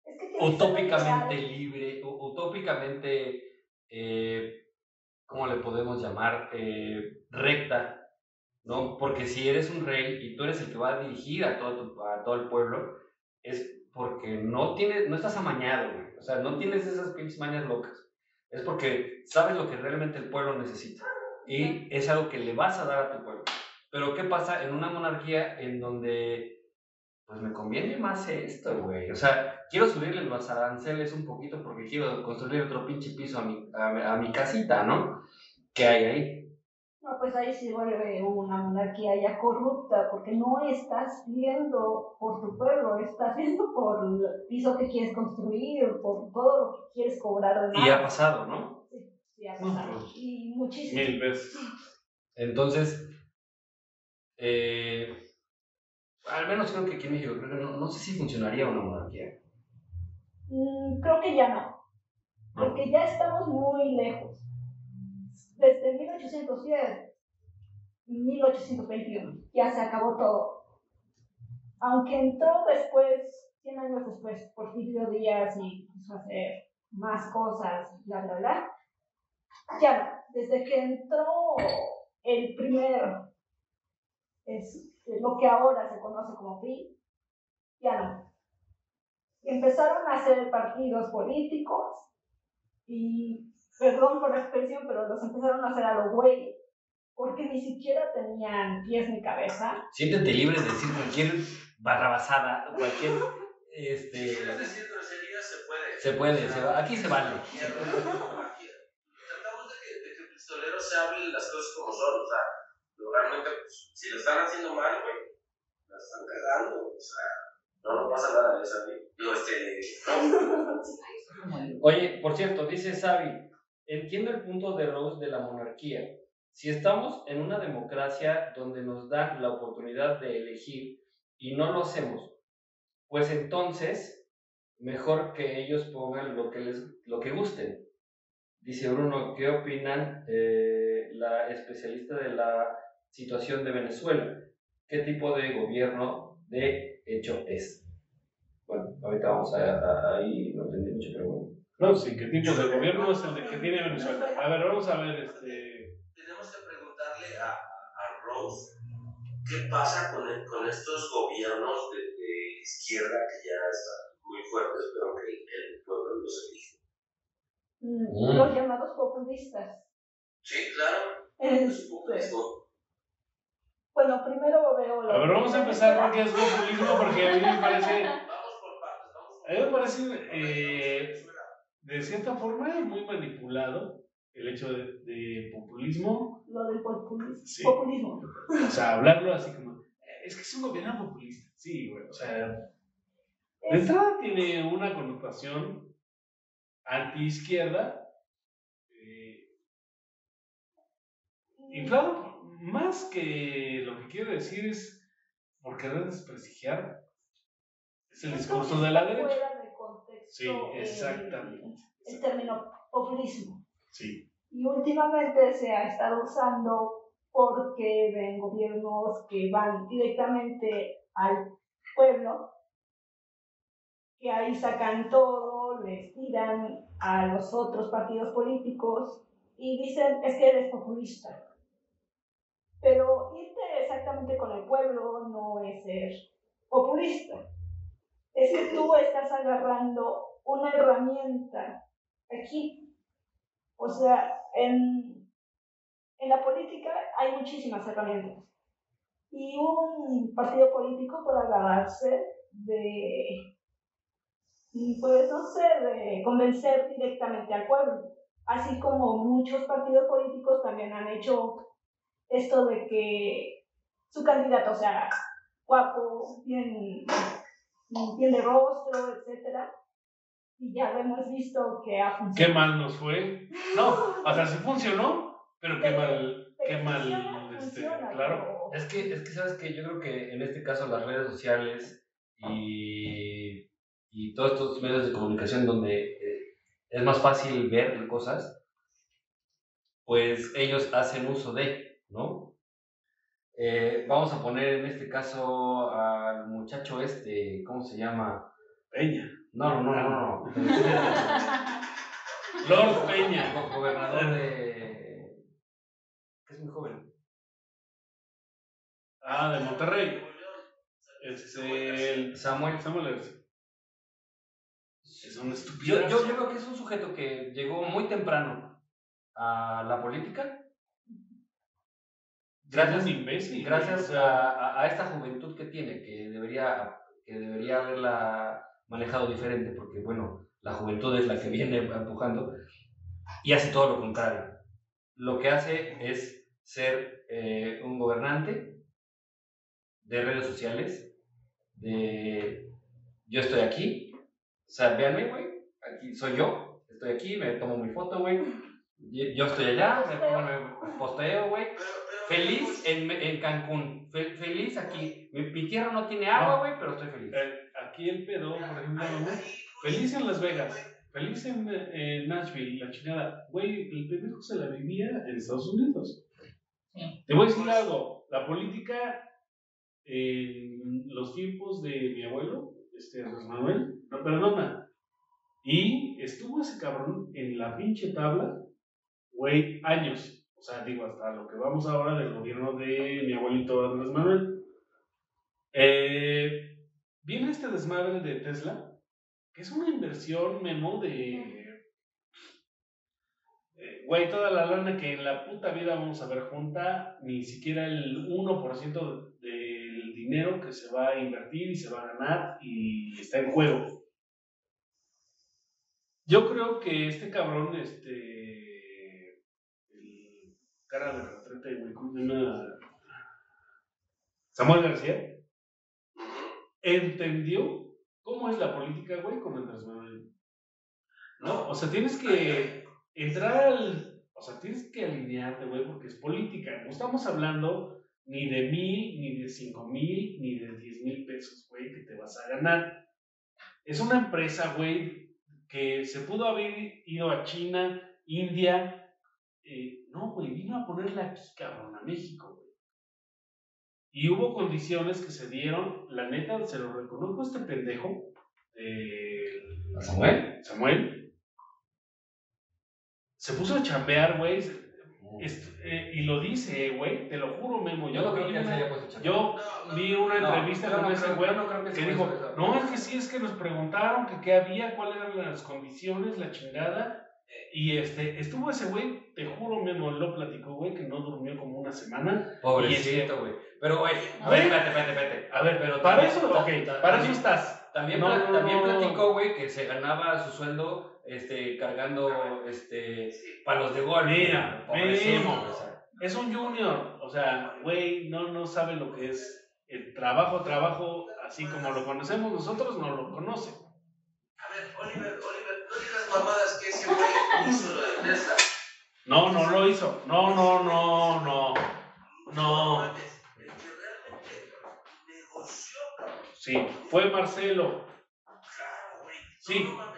Es que tiene que ser utópicamente libre, utópicamente, eh, ¿cómo le podemos llamar? Eh, recta, ¿no? Porque si eres un rey y tú eres el que va a dirigir a todo, tu- a todo el pueblo, es porque no tienes, no estás amañado, güey. O sea, no tienes esas pinches mañas locas. Es porque sabes lo que realmente el pueblo necesita. Y es algo que le vas a dar a tu pueblo. Pero ¿qué pasa en una monarquía en donde, pues me conviene más esto, güey? O sea, quiero subirle los aranceles un poquito porque quiero construir otro pinche piso a mi, a, mi- a mi casita, ¿no? ¿Qué hay ahí? No, pues ahí se vuelve una monarquía ya corrupta, porque no estás viendo por tu pueblo, estás viendo por el piso que quieres construir, por todo lo que quieres cobrar de Y ha pasado, ¿no? Sí, ha No, pasado. y muchísimo. Mil veces. Entonces, eh, al menos creo que aquí en México, creo que no, no sé si funcionaría una monarquía. Mm, creo que ya no, porque ya estamos muy lejos. Desde 1810, 1821, ya se acabó todo. Aunque entró después, 100 años después, Porfirio Díaz y quiso hacer más cosas, bla, bla, bla, ya no. Desde que entró el primer, es lo que ahora se conoce como PRI, ya no empezaron a hacer partidos políticos y, perdón por la expresión, pero los empezaron a hacer a lo güey, porque ni siquiera tenían pies ni cabeza. Siéntete libre de decir cualquier barrabasada, cualquier, este, Si quieres decir groserías, se puede. se puede, se va- aquí se vale. Tratamos de que, de que el pistolero se hable las cosas como son, o sea, realmente, pues, si lo están haciendo mal, güey, la están cagando, o sea, no nos pasa nada, ya sabes. Digo, este, Oye, por cierto, dice Xavi, entiendo el punto de Rose de la monarquía. Si estamos en una democracia donde nos dan la oportunidad de elegir y no lo hacemos, pues entonces mejor que ellos pongan lo que les lo que gusten. Dice Bruno, ¿qué opinan eh, la especialista de la situación de Venezuela? ¿Qué tipo de gobierno de hecho es? Bueno, ahorita vamos a, a- ahí, no entendí mucho, pero bueno. No, sí, ¿qué tipo de gobierno es el de que tiene Venezuela? A ver, vamos a ver, este... tenemos que preguntarle a, a Rose qué pasa con, el- con estos gobiernos de, de izquierda que ya están muy fuertes, pero que el, el pueblo los elige. mm, Mm. los llamados populistas. Sí, claro. Es populismo. Bueno, primero veo... lo A ver, vamos a empezar porque es populismo, porque a mí me parece, Vamos por partes, vamos por a mí me parece eh, de cierta forma muy manipulado el hecho de, de populismo, Lo del populismo. Sí. populismo. o sea, hablarlo así como, "Eh, es que es un gobierno populista, sí, güey, o sea, de entrada tiene una connotación anti-izquierda, eh, inflado más que lo que quiere decir es por querer desprestigiar es el discurso de la derecha. Fuera de contexto, Sí, eh, exactamente. El término populismo. Sí, Y últimamente se ha estado usando porque ven gobiernos que van directamente al pueblo, que ahí sacan todo, les tiran a los otros partidos políticos y dicen es que eres populista. Con el pueblo no es ser populista. Es que tú estás agarrando una herramienta aquí. O sea, en, en la política hay muchísimas herramientas. Y un partido político puede agarrarse de, pues no sé, de convencer directamente al pueblo. Así como muchos partidos políticos también han hecho esto de que su candidato sea guapo, bien, bien de rostro, etcétera. Y ya lo hemos visto que ha qué funcionado. mal nos fue. No, o sea, sí funcionó, pero qué mal, qué mal, funciona, este, funciona, claro. pero- Es que, es que, ¿sabes que Yo creo que en este caso las redes sociales y, y todos estos medios de comunicación donde eh, es más fácil ver cosas, pues ellos hacen uso de, ¿no? Eh, vamos a poner en este caso al muchacho este, ¿cómo se llama? Peña. No, no, no, no, no. Lord Peña. Go- Gobernador de... que es muy joven. Ah, de Monterrey. Este, el Samuel. Samuel. Es una Yo, estupidez. yo creo que es un sujeto que llegó muy temprano a la política. Gracias, un imbécil. gracias a, a- a esta juventud que tiene, que debería, que debería haberla manejado diferente, porque bueno, la juventud es la que viene empujando y hace todo lo contrario. Lo que hace es ser eh, un gobernante de redes sociales, de yo estoy aquí, o sea, véanme, güey, aquí soy yo, estoy aquí, me tomo mi foto, güey, yo estoy allá, me pongo, me posteo, güey, Feliz en, en Cancún. Fe- feliz aquí. Mi, mi tierra no tiene agua, güey, pero estoy feliz. eh, aquí el pedo, por ejemplo, Ahí- ¿no? ahí- feliz en Las Vegas, feliz en eh, Nashville, la chingada. Güey, el pendejo se la vivía en Estados Unidos. Te voy a decir algo, la política en los tiempos de mi abuelo, este Manuel, no perdona. Y estuvo ese cabrón en la pinche tabla, güey, años. O sea, digo, hasta lo que vamos ahora del gobierno de mi abuelito Andrés Manuel. Eh, viene este desmadre de Tesla, que es una inversión, Memo, de... eh, Güey, toda la lana que en la puta vida vamos a ver junta, ni siquiera el 1% del dinero que se va a invertir y se va a ganar y está en juego. Yo creo que este cabrón, este. Cara de retrete, güey, ¿cómo se llama? Samuel García, entendió cómo es la política, güey, con Andrés Manuel. ¿No? O sea, tienes que entrar al. O sea, tienes que alinearte, güey, porque es política. No estamos hablando ni de mil, ni de cinco mil, ni de diez mil pesos, güey, que te vas a ganar. Es una empresa, güey, que se pudo haber ido a China, India. eh, no, güey, vino a ponerla aquí, cabrón, a México, güey. Y hubo condiciones que se dieron, la neta, se lo reconozco a este pendejo, eh, ¿A Samuel? Samuel. Se puso a chambear, güey. est- eh, y lo dice, güey, te lo juro, Memo. Yo no creo vi que se una- haya puesto yo No, vi una No, entrevista con no ese güey que que dijo, no, es que sí, es que nos preguntaron que qué había, cuáles eran las condiciones, la chingada. Y este, estuvo ese güey, te juro, Memo lo platicó, güey, que no durmió como una semana. Pobrecito, güey. Pero, güey, a Güey. ver, espérate, espérate, espérate. A ver, Pero para eso, ta- ok, ta- para también- eso estás. También, No, pla- no, también no. platicó, güey, que se ganaba su sueldo este, cargando este, palos de golf. Mira, Pobrecito, Memo. Es un junior, o sea, güey, no, no sabe lo que es el trabajo, trabajo, así como lo conocemos nosotros, no lo conoce. A ver, Oliver, Oliver, no digas mamadas que ese güey hizo lo de Tesla. No, no lo hizo. No, no, no, no. No. Sí, fue Marcelo. Claro, güey. Sí. No, a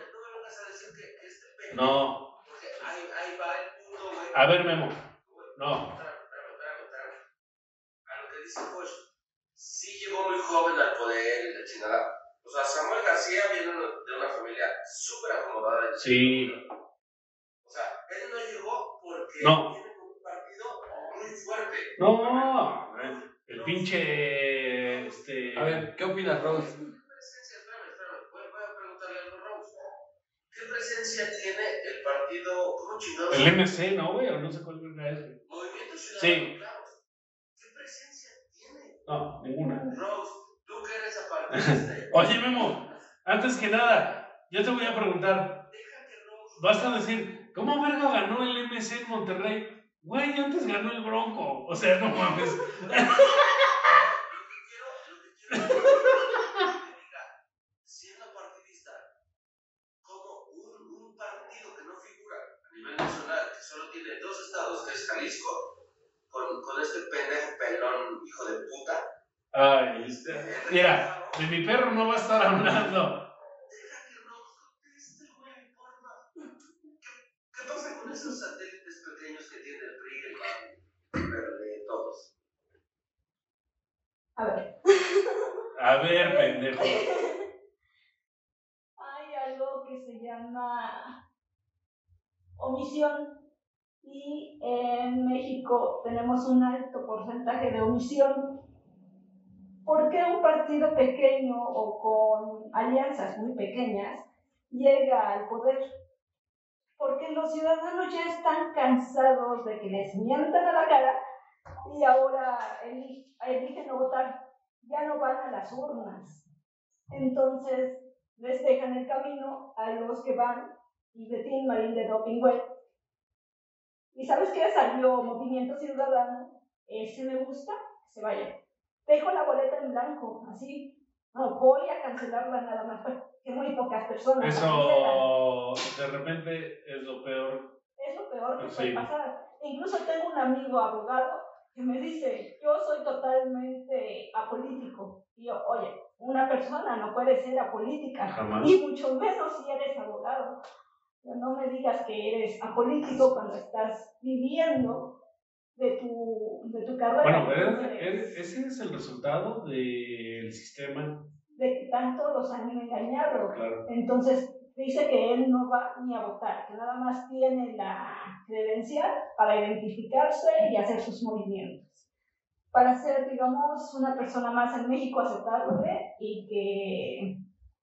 decir que, que pendejo. No. Porque ahí, ahí va el punto, güey. A ver, Memo. No. Sí llegó muy joven al poder y la chingada. O sea, Samuel García viene de una familia súper acomodada. Sí. O sea, él no llegó porque No. No. El pinche. Este. A ver, ¿qué opinas, Rose? ¿Qué presencia, espérame, espérame, voy, voy a preguntarle algo a Rose. ¿Qué presencia tiene el partido, cómo chingados? El MC, ¿no, güey? O no sé cuál es. Movimiento Ciudadano, Sí. ¿Qué presencia tiene? No, ninguna. Rose, tú que eres apartista. Oye, Memo, antes que nada, yo te voy a preguntar. Deja que Rose. Vas a decir, ¿cómo verga ganó el MC en Monterrey? Güey, antes ganó el Bronco. O sea, no mames. Lo que quiero, es que me diga, siendo partidista, como un, partido que no figura a nivel nacional, que solo tiene dos estados, que es Jalisco, con, con este pendejo pelón, hijo de puta. Ay, este, mira, de mi perro no va a estar hablando. Deja que Rose conteste, güey, porfa. ¿Qué, ¿Qué pasa con esos satélites pequeños que tiene el PRI, el PAN, el PRD, todos? A ver, A ver, pendejo. hay algo que se llama omisión y en México tenemos un alto porcentaje de omisión. ¿Por qué un partido pequeño o con alianzas muy pequeñas llega al poder? Porque los ciudadanos ya están cansados de que les mientan a la cara y ahora eli- eligen no votar, ya no van a las urnas. Entonces les dejan el camino a los que van y Tim Marín de Doping Web. ¿Y sabes qué? Salió Movimiento Ciudadano, ese me gusta, que se vaya. Dejo la boleta en blanco, así. No, voy a cancelarla nada más, porque muy pocas personas. Eso de repente es lo peor. Es lo peor que Sí. puede pasar. Incluso tengo un amigo abogado que me dice, yo soy totalmente apolítico. Y yo, oye, una persona no puede ser apolítica, Jamás. y mucho menos si eres abogado. Pero no me digas que eres apolítico cuando estás viviendo de tu, de tu carrera. Bueno, es- ese es el resultado del sistema. de tanto los han engañado. Claro. Entonces dice que él no va ni a votar, que nada más tiene la credencial para identificarse y hacer sus movimientos. Para ser, digamos, una persona más en México aceptable y que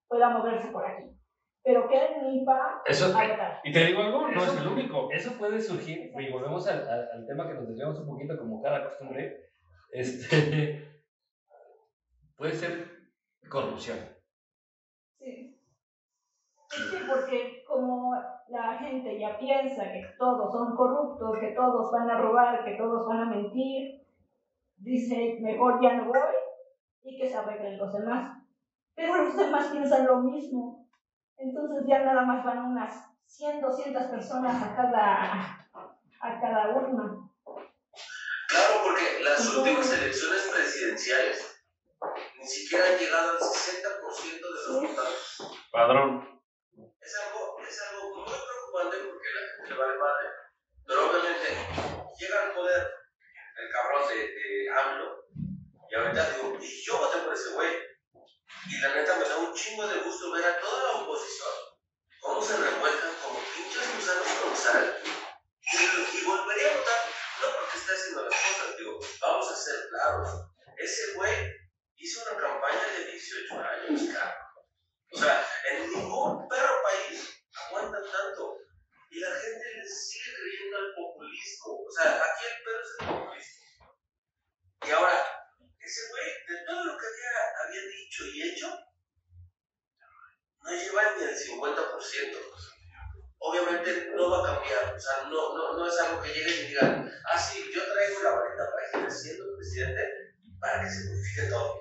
pueda moverse por aquí. Pero que él ni va Eso, a votar. Y te digo algo, no Eso- es el único. eso puede surgir, y volvemos al, al- al tema que nos desviamos un poquito como cada costumbre, este, puede ser corrupción. Sí. Sí, porque como la gente ya piensa que todos son corruptos, que todos van a robar, que todos van a mentir, dice, mejor ya no voy y que se arreglen los demás. Pero los demás piensan lo mismo. Entonces ya nada más van unas 100, 200 personas a cada, a cada urna. Claro, porque las últimas elecciones presidenciales ni siquiera han llegado al 60% de los votantes. Padrón. Es algo, es algo porque la gente le vale madre. Pero obviamente llega al poder el cabrón de, de AMLO y ahorita digo, y yo voté por ese güey. Y la neta me da un chingo de gusto ver a toda la oposición cómo se revuelcan como pinches gusanos con sal. Y, y volvería a votar, no porque esté haciendo las cosas, digo, vamos a ser claros. Ese güey hizo una campaña de 18 años, cabrón. O sea, en ningún perro país aguantan tanto y la gente sigue creyendo al populismo. O sea, aquí el perro es el populismo. Y ahora, ese güey, de todo lo que había, había dicho y hecho, no lleva ni el 50%. Obviamente no va a cambiar, o sea, no, no, no es algo que llegue y digan, ah, sí, yo traigo la varita mágica siendo presidente para que se modifique todo.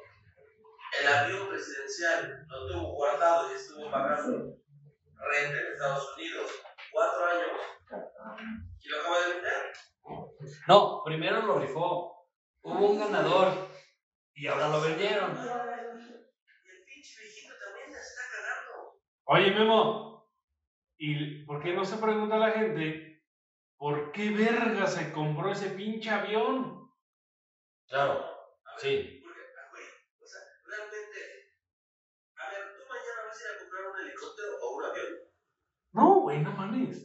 El avión presidencial lo tuvo guardado y estuvo pagando renta en Estados Unidos cuatro años y lo acaba de vender. No, primero lo rifó. Hubo un ganador y ahora lo vendieron. Y el pinche viejito también la está cagando. Oye, Memo, ¿y por qué no se pregunta a la gente por qué verga se compró ese pinche avión? Claro, sí. Porque, ah, güey, o sea, realmente, a ver, tú mañana vas a ir a comprar un helicóptero o un avión. No, güey, no mames.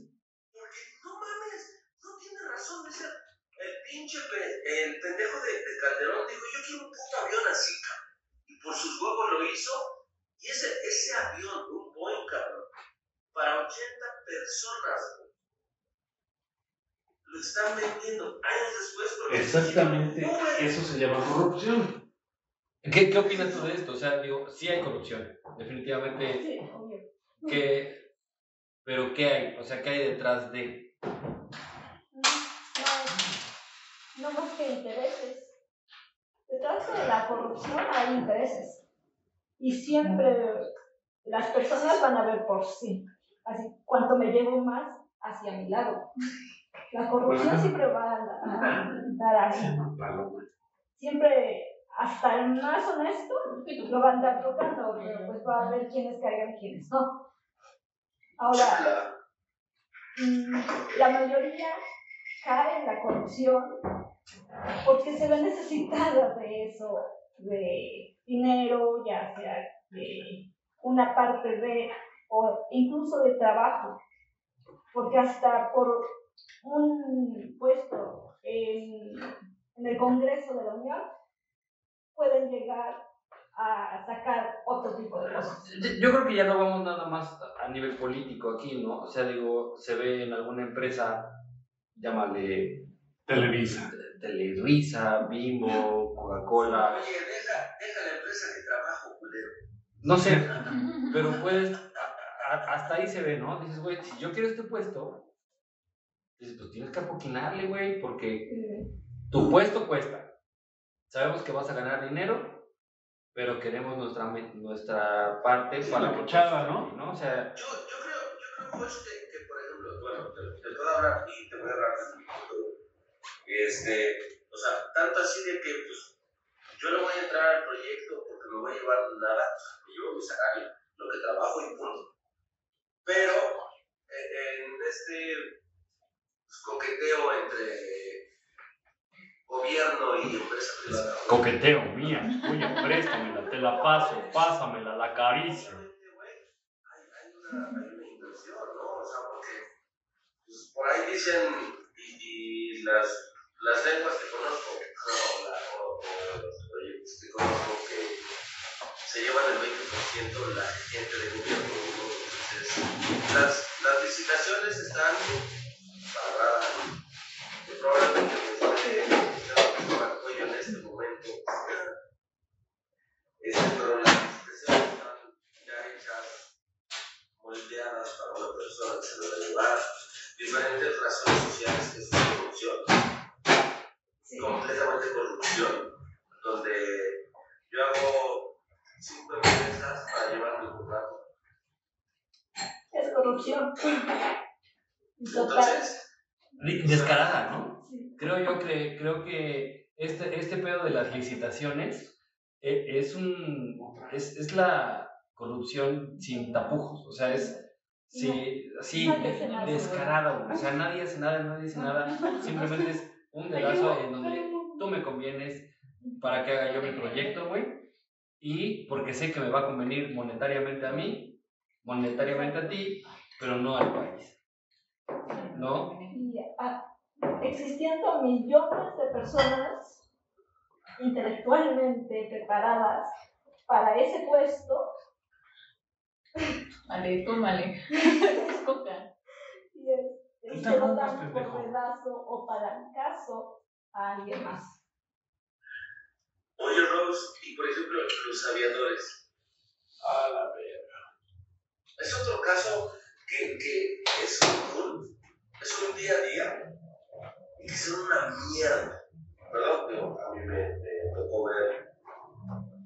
Porque no mames, no tiene razón de ser. El pinche pe- el pendejo de, de Calderón dijo, yo quiero un puto avión así, cabrón. Y por sus huevos lo hizo. Y ese, ese avión, un Boeing, cabrón, para 80 personas, güey, lo están vendiendo años después. porque Exactamente, No, eso se llama corrupción. ¿Qué, ¿Qué opinas tú de esto? O sea, digo, sí hay corrupción, definitivamente. Sí, obvio. ¿Qué, pero ¿qué hay? O sea, ¿qué hay detrás de? No, no más que intereses. Detrás de la corrupción hay intereses. Y siempre las personas van a ver por sí. Así, cuanto me llevo más hacia mi lado. La corrupción siempre va a, a dar así. Siempre, hasta el más honesto, lo va a andar tocando, pero pues va a ver quiénes caigan y quiénes no. Ahora. Mm, la mayoría cae en la corrupción porque se ve necesitada de eso, de dinero, ya sea de una parte de, o incluso de trabajo, porque hasta por un puesto en, en el Congreso de la Unión pueden llegar a sacar otro tipo de cosas. Yo creo que ya no vamos nada más a nivel político aquí, ¿no? O sea, digo, se ve en alguna empresa, llámale Televisa. Televisa, Bimbo, Coca-Cola, Oye, deja, deja la empresa de trabajo, culero. no sé, pero a- hasta ahí se ve, ¿no? Dices, güey, si yo quiero este puesto, dices, pues tienes que apoquinarle, güey, porque tu puesto cuesta. Sabemos que vas a ganar dinero, pero queremos nuestra, nuestra parte Sí, para la que pochada, pues, ¿no? O sea, Yo, yo creo, yo creo Josh, que, que, por ejemplo, bueno, te, te puedo hablar y te voy a hablar de. Este, o sea, tanto así de que, pues, yo no voy a entrar al proyecto porque no voy a llevar nada, me llevo mi salario, lo que trabajo y punto. Pero, eh, en este pues, coqueteo entre gobierno y empresa privada, coqueteo, mía, oye, préstamela, te la paso, pásamela, la acaricio. Hay, hay, una, hay una inversión, ¿no? O sea, porque pues, por ahí dicen, y, y las, las lenguas que conozco, o, los proyectos que conozco, que se llevan el 20% la gente de gobierno, ¿no? Entonces, las, las licitaciones están paradas, probablemente diferentes razones sociales que es corrupción, Sí. completamente corrupción, donde yo hago cinco empresas para llevarme un contrato. Es corrupción. Entonces, Descarada, ¿no? Sí. Creo yo que, creo que este, este pedo de las licitaciones eh, es, un, es, es la corrupción sin tapujos, o sea, es sí, sí, Nadie hace nada. descarada, güey. o sea, nadie hace nada, nadie hace nada, simplemente es un dedazo en donde tú me convienes para que haga yo mi proyecto, güey, y porque sé que me va a convenir monetariamente a mí, monetariamente a ti, pero no al país, ¿no? Y ah, existiendo millones de personas intelectualmente preparadas para ese puesto, Vale, tómale. Coca. y, es- y Tú se lo dan por pedazo o para caso a alguien más. oye Rose, y por ejemplo, los aviadores. A la verga. Es otro caso que, que es, un, es un día a día y que son una mierda. Perdón, pero a mí me, me tocó ver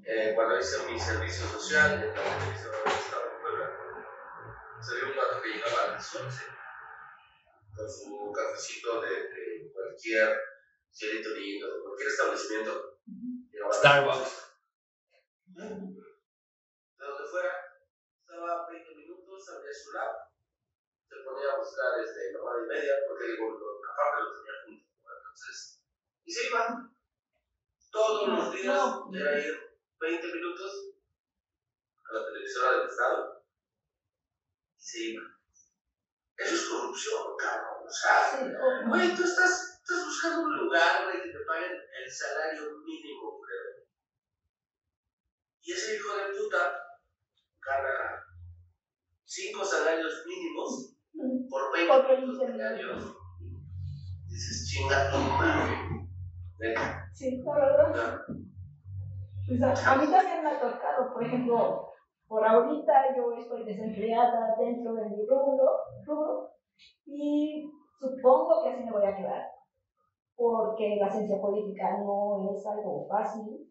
eh, cuando hice mi servicio social en la Se vio un gato que llegaba a las 11 con su cafecito de, de cualquier cielito lindo, de cualquier establecimiento. Starbucks. 11. De donde fuera, estaba 20 minutos, abría su lab, se ponía a buscar este, la hora y media, porque digo, aparte lo tenía junto. Entonces, y se iba. Todos los días No. era ir 20 minutos a la televisora del Estado iba. Eso es corrupción, cabrón. O sea, Sí, Güey, tú estás, estás buscando un lugar, güey, que te paguen el salario mínimo, creo. Y ese hijo de puta gana cinco salarios mínimos por 20 Por 20 minutos diarios. Dices, chinga tu madre. Neta. Sí, la verdad. ¿no? Pues a, a mí también me ha tocado, por ejemplo, por ahorita yo estoy desempleada dentro de mi rubro, y supongo que así me voy a quedar, porque la ciencia política no es algo fácil.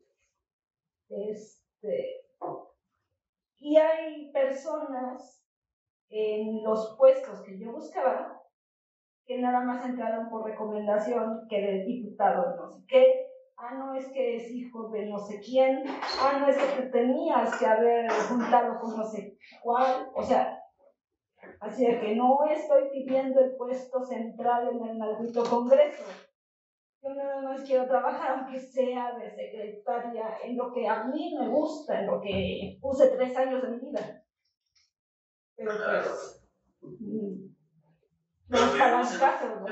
Este, y hay personas en los puestos que yo buscaba que nada más entraron por recomendación que del diputado no sé ah, no es que es hijo de no sé quién, ah, no es que te tenías que haber juntado con no sé cuál, o sea, así de que no estoy pidiendo el puesto central en el maldito Congreso. Yo nada más quiero trabajar, aunque sea de secretaria, en lo que a mí me gusta, en lo que puse tres años de mi vida. Pero pues, mm, no vivimos en caso, ¿no?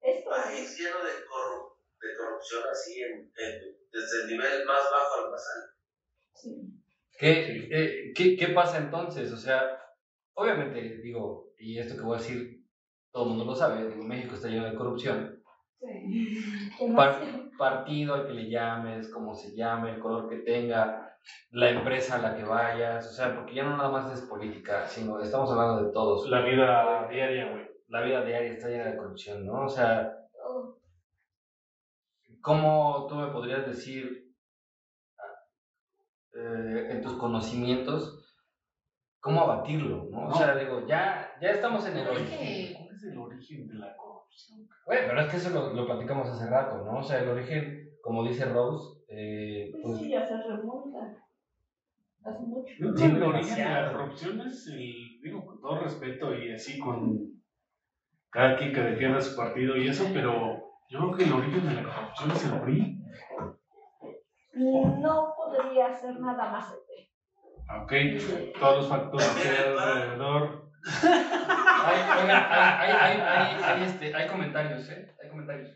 Esto país lleno de, corru- de corrupción así, en, en- desde el nivel más bajo al más alto. sí. ¿Qué, eh, qué, qué pasa entonces? O sea, obviamente, digo, y esto que voy a decir, todo el mundo lo sabe, digo, México está lleno de corrupción. Sí. Par- partido al que le llames, como se llame, el color que tenga, la empresa a la que vayas, o sea, porque ya no nada más es política, sino estamos hablando de todos. La vida diaria, güey. La vida diaria está llena de corrupción, ¿no? O sea, ¿cómo tú me podrías decir, eh, en tus conocimientos, cómo abatirlo, ¿no? O sea, digo, ya, ya estamos en el Pero es origen. que ¿Cuál es el origen de la corrupción? Güey, pero es que eso lo, lo platicamos hace rato, ¿no? O sea, el origen, como dice Rose, eh, pues pues, sí, ya se remonta. Hace mucho. Yo creo Sí, que el origen de la corrupción es el, digo, con todo respeto y así con cada quien que defienda su partido y eso, pero yo creo que el origen de la corrupción es el PRI. No podría ser nada más el PRI. Ok, todos los factores que hay alrededor. Hay, oigan, hay, hay, hay, hay, hay, este, hay comentarios, ¿eh? Hay comentarios.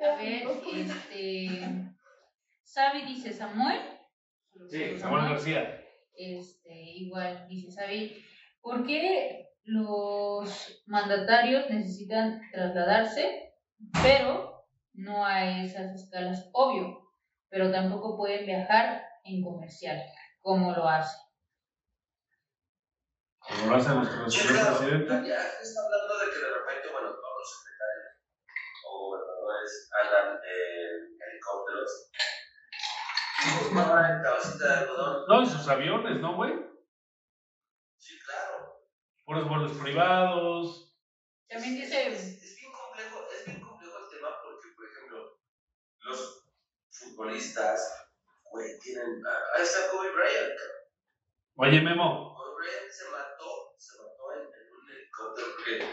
A ver, este. Sabi dice Samuel. Sí, Samuel García. Este, igual, dice Sabi. ¿Por qué los mandatarios necesitan trasladarse, pero no a esas escalas? Obvio, pero tampoco pueden viajar en comercial, como lo hace. Como lo hace nuestro señor presidente. ya está hablando de que de repente, bueno, todos los secretarios o gobernadores andan en helicópteros. Y pues ahora en cabecita de algodón. No, y sus aviones, ¿no, güey? Sí, claro. Puros vuelos privados. También dice. Futbolistas, güey, tienen. ah, Ahí está Kobe Bryant. Oye, Memo, Kobe Bryant se mató, se mató en, en un helicóptero porque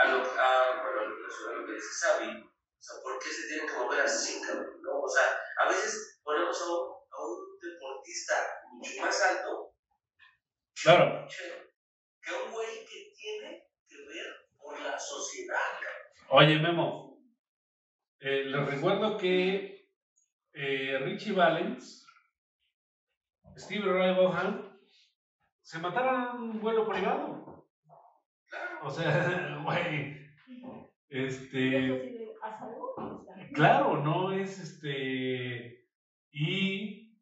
a lo, a, bueno, lo que- dice Xavi, o sea, ¿por qué se tienen que mover así, cabrón? ¿No? O sea, a veces ponemos a un, a un deportista mucho más alto claro, que un güey que tiene que ver por la sociedad, cabrón. Oye, Memo, eh, les recuerdo que eh, Richie Valens, Steve Ray Vaughan, se mataron en un vuelo privado. O sea, güey, este, claro, no es este, y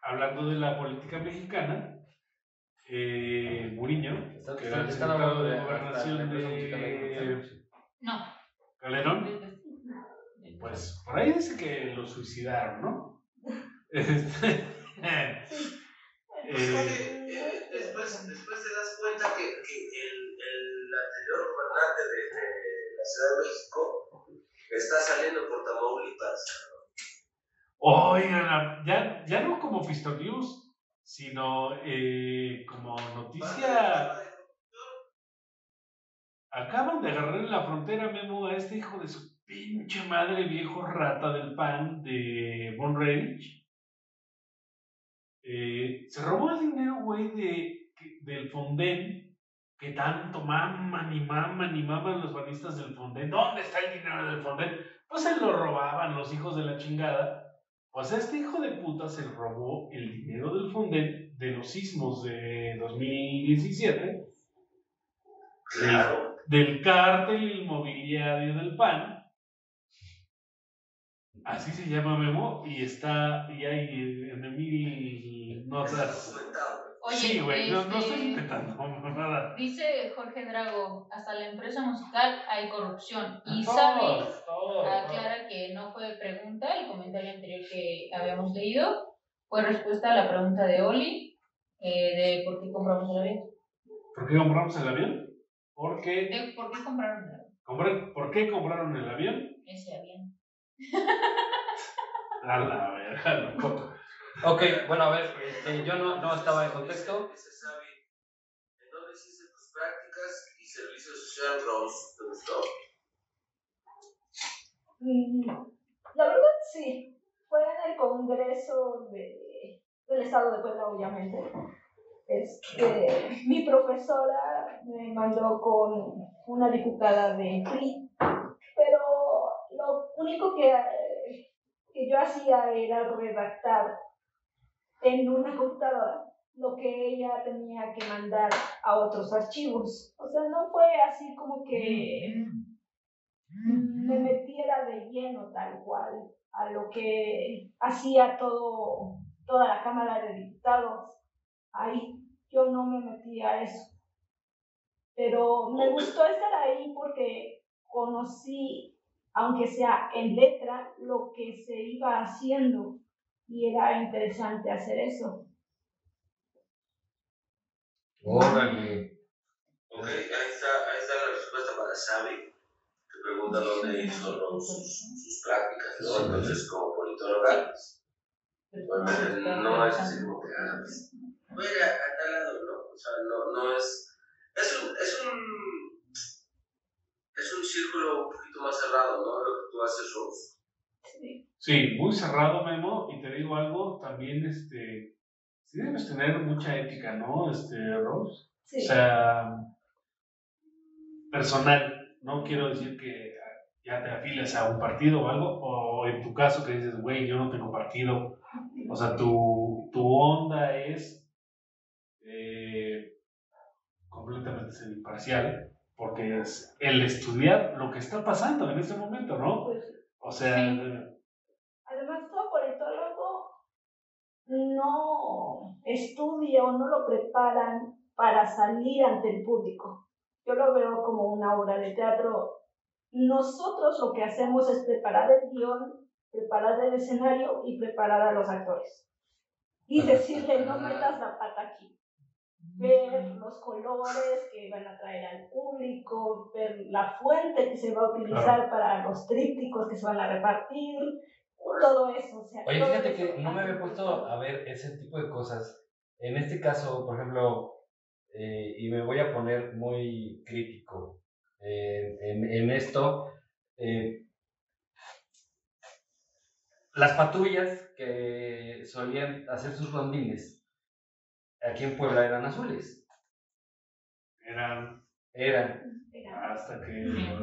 hablando de la política mexicana, eh, Muriño, que era el secretario hablando de gobernación de No. Calderón, pues por ahí dice que lo suicidaron, ¿no? Este, Pues, eh, después, después te das cuenta que, que el, el anterior gobernante de, de la Ciudad de México está saliendo por Tamaulipas. Oigan, ya, ya no como Fisto News, sino eh, como noticia. Acaban de agarrar en la frontera, Memo, a este hijo de su pinche madre, viejo rata del pan de Von Rage. Eh, se robó el dinero, güey, de, del Fonden, que tanto maman y maman y maman los banistas del Fonden. ¿Dónde está el dinero del Fonden? Pues se lo robaban los hijos de la chingada. Pues este hijo de puta se robó el dinero del Fonden de los sismos de 2017 Claro. del cártel inmobiliario del PAN. Así se llama Memo y está, y hay en mil notas. Oye, sí, güey, no, no estoy este, intentando nada. Dice Jorge Drago, hasta la empresa musical hay corrupción. Y todo. aclara que no fue pregunta, el comentario anterior que habíamos leído fue respuesta a la pregunta de Oli eh, de por qué compramos el avión. ¿Por qué compramos el avión? Porque, por qué compraron el avión, ¿Por qué compraron el avión? ese avión. A la verga, loco. Ok, bueno, a ver, este, yo no, no estaba en contexto. Dice Sabi, ¿en dónde hiciste tus prácticas y servicio social, Rose? ¿Te gustó? Mm, La verdad sí, fue en el Congreso de, del Estado de Puebla, obviamente. Este, mi profesora me mandó con una diputada de PRI, único que, que yo hacía era redactar en una computadora lo que ella tenía que mandar a otros archivos. O sea, no fue así como que me metiera de lleno tal cual a lo que hacía todo, toda la Cámara de Diputados. Ahí yo no me metí a eso. Pero me gustó estar ahí porque conocí, aunque sea en letra, lo que se iba haciendo y era interesante hacer eso. Órale. Ok, ahí está, ahí está la respuesta para Sabi, que pregunta dónde hizo ¿no? sus, sus prácticas, ¿no? Entonces, como politóloga, pues, obviamente no es así como que, ah, pues, voy a ir a, a tal lado, ¿no? O sea, no, no es, es un, es un, es un círculo un poquito más cerrado, ¿no? Lo que tú haces, Rose. Sí, muy cerrado, Memo, y te digo algo, también, este, sí debes tener mucha ética, ¿no, este, Rose? Sí. O sea, personal, no quiero decir que ya te afiles a un partido o algo, o en tu caso que dices, güey, yo no tengo partido, o sea, tu, tu onda es eh, completamente imparcial, porque es el estudiar lo que está pasando en este momento, ¿no? Pues, O sea, Además, todo politólogo no estudia o no lo preparan para salir ante el público. Yo lo veo como una obra de teatro. Nosotros lo que hacemos es preparar el guion, preparar el escenario y preparar a los actores. Y decirle, no metas la pata aquí. Ver los colores que van a traer al público, ver la fuente que se va a utilizar para los trípticos que se van a repartir, todo eso. O sea, Oye, todo fíjate que no me había puesto a ver ese tipo de cosas. En este caso, por ejemplo, eh, y me voy a poner muy crítico eh, en, en esto, eh, las patrullas que solían hacer sus rondines aquí en Puebla eran azules. eran Eran. Era- hasta que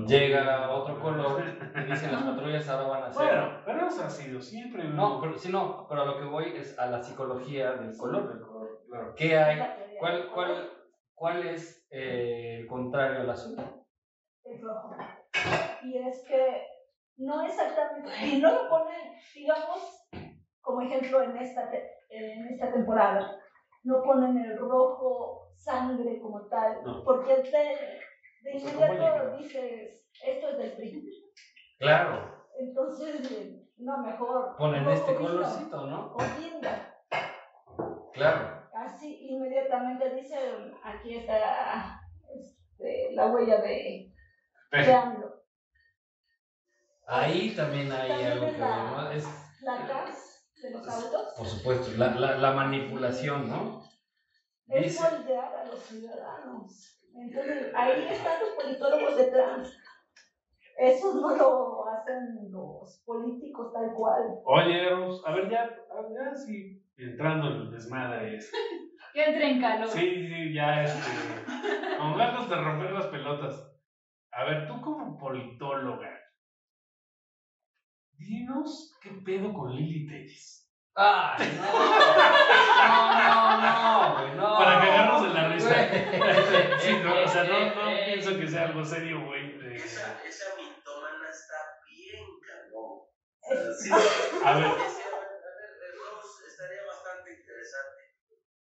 Llega otro color y dicen las patrullas ahora van a ser. Bueno, pero eso ha sido siempre. No, pero, sí, no, pero a lo que voy es a la psicología del color. del color. Claro. ¿Qué hay? ¿Cuál, cuál, cuál es eh, el contrario al azul? el rojo. Y es que no exactamente, y no lo ponen, digamos, como ejemplo en esta, te- en esta temporada, no ponen el rojo sangre como tal, No. porque de, de sea, inmediato ¿cómo dices, esto es del PRI. Claro, Entonces, no, mejor. ponen este colorcito, ¿no? O guinda. Claro. Así inmediatamente dicen, aquí está este, la huella de, de AMLO. Ahí también hay También algo que de los autos. por supuesto, la, la, la manipulación, ¿no? Es Dice, moldear a los ciudadanos. Entonces, ahí están los politólogos detrás. Eso no lo hacen los políticos tal cual. Oye, a ver, ya, a ver, ya sí, entrando en el desmadre. Que entre en calor. Sí, sí, ya, este, con ganas de romper las pelotas. A ver, tú como politóloga, dinos qué pedo con Lili Telles. ¡Ay, no! No, no, no, güey, no. Para cagarnos de la risa. Güey. Sí, no, o sea, no, no Eh, pienso que sea algo serio, güey. Esa, esa mitómana está bien cabrón. Sí, A ver. estaría bastante interesante.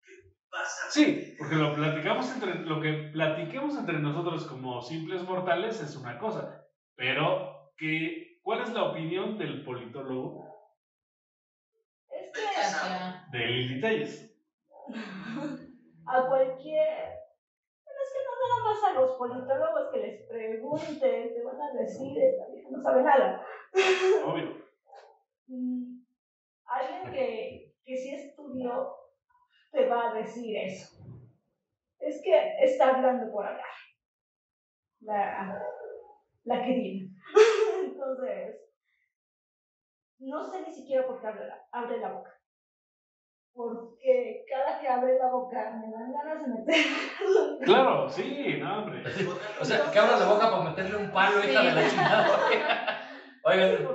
¿Qué pasa? Sí, porque lo platicamos entre, lo que platiquemos entre nosotros como simples mortales es una cosa, pero que, ¿cuál es la opinión del politólogo Es que de Lili Telles? a cualquier. Bueno, es que no nada más a los politólogos que les preguntes, te van a decir, esta vieja no sabe nada. Obvio. Alguien que, que sí estudió te va a decir eso. Es que está hablando por hablar. La, la querida. Entonces, no sé ni siquiera por qué abre la, abre la boca. Porque cada que abre la boca me dan ganas de meter. Claro, sí, no, hombre. O sea, que abra la boca para meterle un palo, hija de la chingada. Oigan,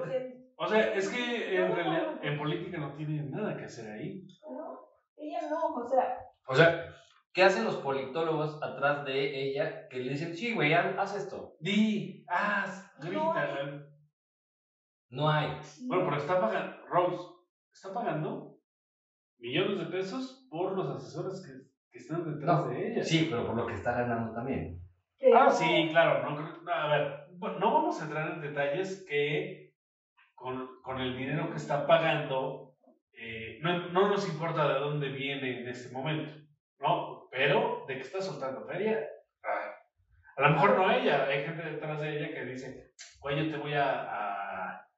O sea, es que en realidad en política no tiene nada que hacer ahí. ¿no? Ella no, o sea, o sea, ¿qué hacen los politólogos atrás de ella que le dicen, sí, güey, haz haz esto? Di, haz, grita. No hay. Bueno, pero está pagando, Rose, está pagando millones de pesos por los asesores que, que están detrás No, de ella. Sí, pero por lo que está ganando también. Ah, sí, claro. No, no, a ver, no vamos a entrar en detalles que con, con el dinero que está pagando, eh, no, no nos importa de dónde viene en este momento, ¿no? Pero de que está soltando feria. ah, A lo mejor no ella, hay gente detrás de ella que dice, oye, te voy a... a-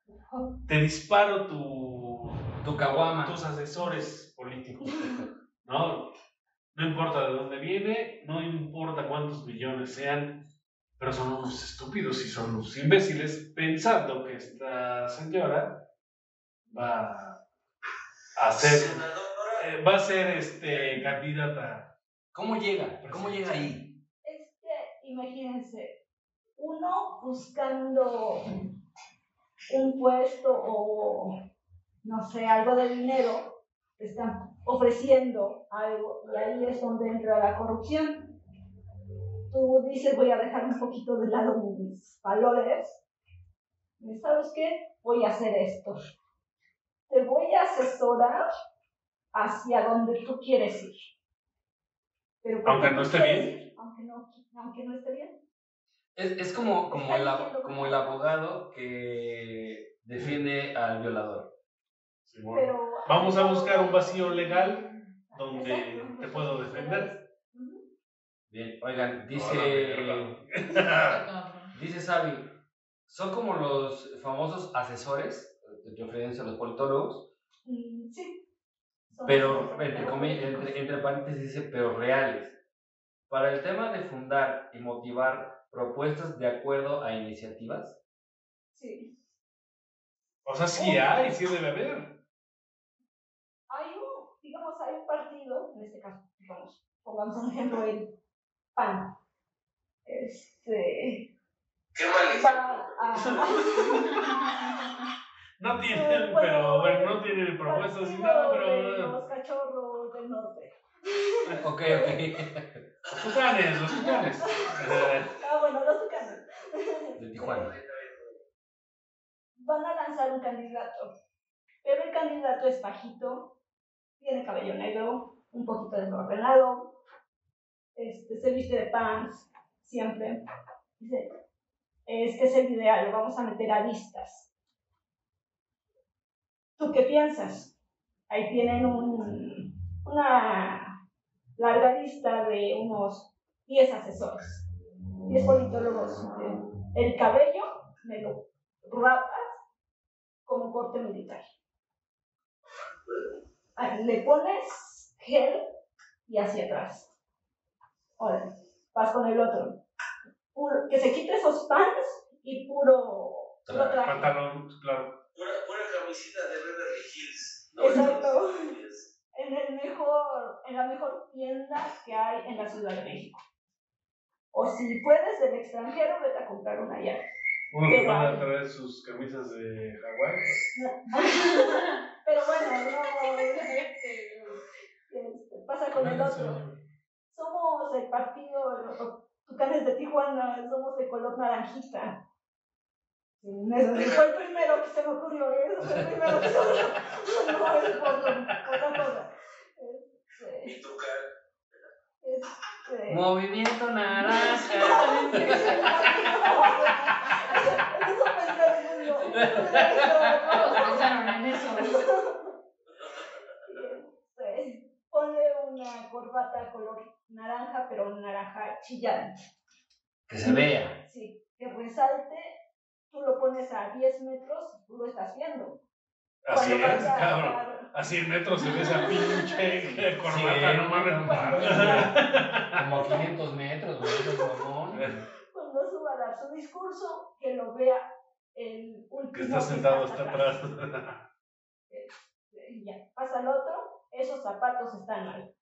te disparo tu, Tu caguama. tus asesores políticos, ¿no? No importa de dónde viene, no importa cuántos millones sean, pero son unos estúpidos y son unos imbéciles pensando que esta señora va a ser, eh, va a ser este, candidata. ¿Cómo llega? ¿Cómo llega ahí? Es que, imagínense, uno buscando un puesto o, no sé, algo de dinero, te están ofreciendo algo y ahí es donde entra la corrupción. Tú dices, voy a dejar un poquito de lado mis valores. ¿Y ¿Sabes qué? Voy a hacer esto. Te voy a asesorar hacia donde tú quieres ir. Pero Aunque no esté quieres bien. Aunque no, aunque no esté bien. Es, es como, como, el, como el abogado que defiende al violador. Pero, Vamos a buscar un vacío legal donde Exacto. te puedo defender. Bien, oigan, dice, dice Sabi, son como los famosos asesores, de referencia a los politólogos, Mm, sí. Pero entre, entre, entre paréntesis dice, pero reales. Para el tema de fundar y motivar propuestas de acuerdo a iniciativas, Sí. O sea, sí hay, sí debe haber. Hay un, digamos, hay un partido, en este caso, digamos, pongamos un ejemplo, el PAN. Este. qué mal Va a. No tienen, Bueno, pero bueno, no tienen propuestas ni nada, pero. Los cachorros del norte. ok, ok, Los tucanes, los tucanes. Ah, bueno, los tucanos. de Tijuana. Van a lanzar un candidato. Pero el candidato es bajito, tiene cabello negro, un poquito desordenado, este, se viste de pants siempre. Dice, es que es el ideal, lo vamos a meter a listas. ¿Tú qué piensas? Ahí tienen un, una larga lista de unos 10 asesores, 10 politólogos. El cabello me lo rapas como corte militar. Ah, Le pones gel y hacia atrás. Ahora, vas con el otro. Puro- que se quite esos pants y puro, puro traje. Pantalón, claro. Pura, pura camisita de Beverly Hills. Exacto. En, el mejor, en la mejor tienda que hay en la Ciudad de México. O si puedes del extranjero, vete a comprar una allá. Uno que van a traer sus camisas de Hawái. Pero bueno, no, este, pasa con el otro. Somos el partido, Tucanes de Tijuana, somos de color naranjita. Fue el primero que se me ocurrió, ¿eh? Ese fue el primero que se me ocurrió. No es por otra cosa. Todos pensaron en eso. Este, Ponle una corbata color naranja, pero naranja chillante. Que se vea. Sí, que resalte. Tú lo pones a 10 metros tú lo estás viendo. Así es, cabrón. A 100 metros se ve esa pinche corbata, Sí, no mames. Como a 500 metros, güey, eso es mamón. Cuando suba a dar su discurso, que lo vea el último. Que está sentado hasta atrás. Y ya, pasa al otro, esos zapatos están mal.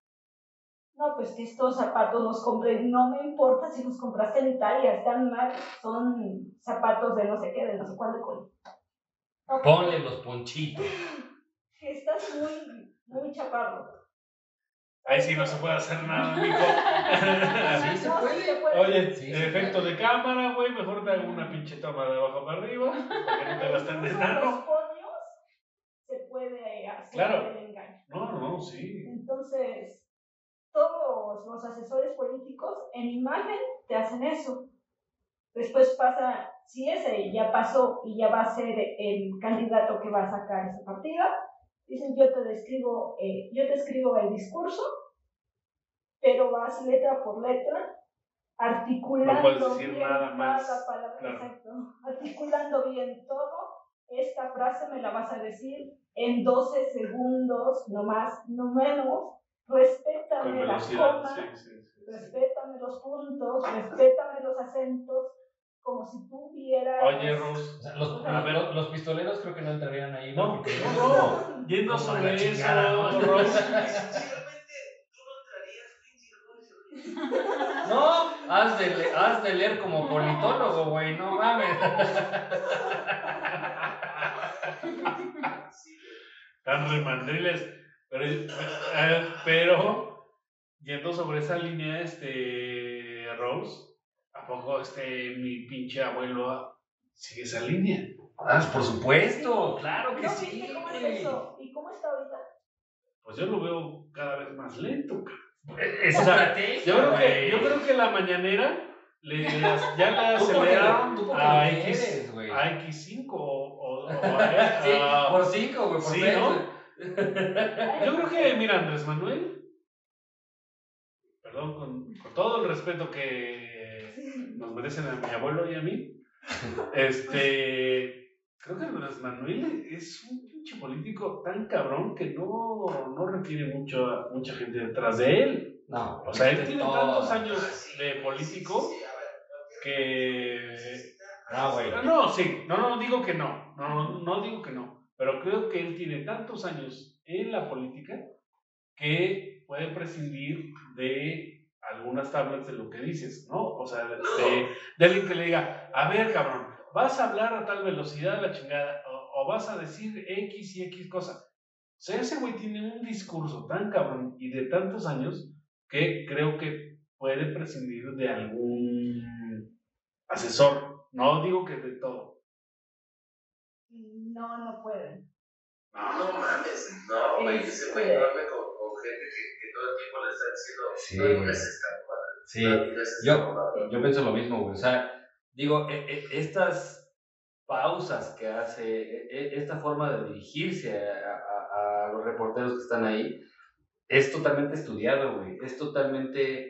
No, pues que estos zapatos los compré, no me importa si los compraste en Italia, están mal, son zapatos de no sé qué, de no sé cuándo. Con... No, Ponle los ponchitos. estás muy, muy chaparro. Ahí sí no se puede hacer nada, mijo. Sí se No, puede. sí se puede. Oye, Sí, sí, efecto de cámara, güey, mejor te hago una pinche toma de abajo para arriba, para que no te tan en enano. los podios se puede hacer Claro. el engaño. No, no, sí. Entonces, todos los asesores políticos en imagen te hacen eso. Después pasa, si ese ya pasó y ya va a ser el candidato que va a sacar esa partida, dicen yo te describo, eh, yo te escribo el discurso, pero vas letra por letra, articulando No bien nada más, cada palabra, claro. exacto, articulando bien todo. Esta frase me la vas a decir en 12 segundos, no más, no menos. Respétame sí, sí, sí. respétame los puntos, respétame los acentos, como si tú vieras. Oye, Rose. O sea, los, los, los pistoleros creo que no entrarían ahí, No, Porque no, no. Yendo como sobre eso. Rose. Sinceramente, tú no entrarías, pinche Jorge. No, has de, le- has de leer como politólogo, güey, no mames. Tan remandriles. Pero, eh, pero, yendo sobre esa línea, este, Rose, ¿a poco este, mi pinche abuelo sigue esa línea? Ah, por supuesto, claro que ¿No sí. viste cómo es güey. eso? ¿Y cómo está ahorita? Pues yo lo veo cada vez más lento, cabrón. Es O sea, Yo creo que, yo creo que la mañanera le, las- ya la aceleraron a X, güey. a X5 o, o- o a, Sí, a- por cinco, güey, por sí, ¿no? Yo creo que, mira, Andrés Manuel, perdón, con, con todo el respeto que nos merecen a mi abuelo y a mí, este, creo que Andrés Manuel es un pinche político tan cabrón que no, no requiere mucho, mucha gente detrás de él. No, O sea, él tiene todo. tantos Ah, años de político que... Ah, güey. No, no, sí, no, no digo que no, no, no, no digo que no, pero creo que él tiene tantos años en la política que puede prescindir de algunas tablas de lo que dices, ¿no? O sea, de, de- de alguien que le diga, a ver, cabrón, vas a hablar a tal velocidad, la chingada, o, o vas a decir X y X cosa. O sea, ese güey tiene un discurso tan cabrón y de tantos años que creo que puede prescindir de algún asesor. No digo que de todo. No, no pueden. No mames, no, güey, ese güey duerme con, con gente que, que todo el tiempo le están diciendo, Sí, no digas esta madre, Sí, no digas esta yo, mamada". yo pienso lo mismo, güey. O sea, digo, e- e- estas pausas que hace, e- e- esta forma de dirigirse a, a- a los reporteros que están ahí, es totalmente estudiado, güey. Es totalmente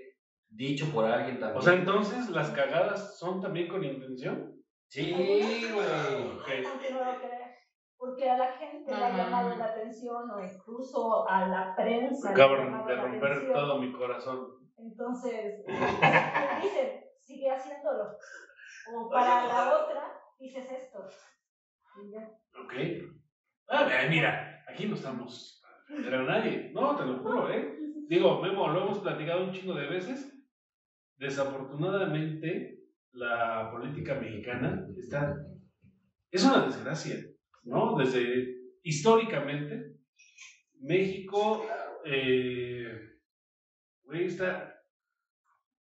dicho por alguien también. O sea, entonces, ¿las cagadas son también con intención? Sí, güey. Aunque no lo creas. Porque a la gente le ha llamado la atención o incluso a la prensa. le ha Acaban llamado de la romper atención. todo mi corazón. Entonces, dicen, sigue haciéndolo. O para la otra, dices esto. Y ya. Ok. Ah, mira, mira, aquí no estamos a nadie. No, te lo juro, ¿eh? Digo, Memo, lo hemos platicado un chingo de veces. Desafortunadamente, la política mexicana está. Es una desgracia, ¿no? Desde históricamente, México. Eh, está.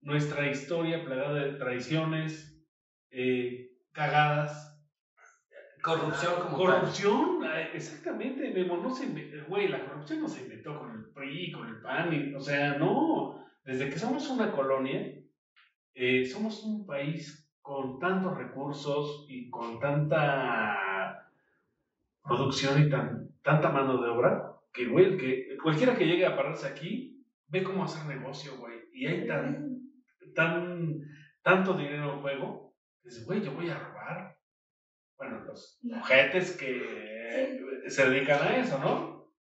Nuestra historia plagada de traiciones, eh, cagadas, Corrupción como. Corrupción, exactamente, Memo, no se güey, la corrupción no se inventó con el PRI, con el PAN, y- o sea, no, desde que somos una colonia, eh, somos un país con tantos recursos y con tanta producción y tan, tanta mano de obra, que, güey, que cualquiera que llegue a pararse aquí, ve cómo hacer negocio, güey, y hay tan, tan, tanto dinero en juego, que dice, güey, yo voy a robar. Bueno, los ojetes que se dedican a eso, ¿no?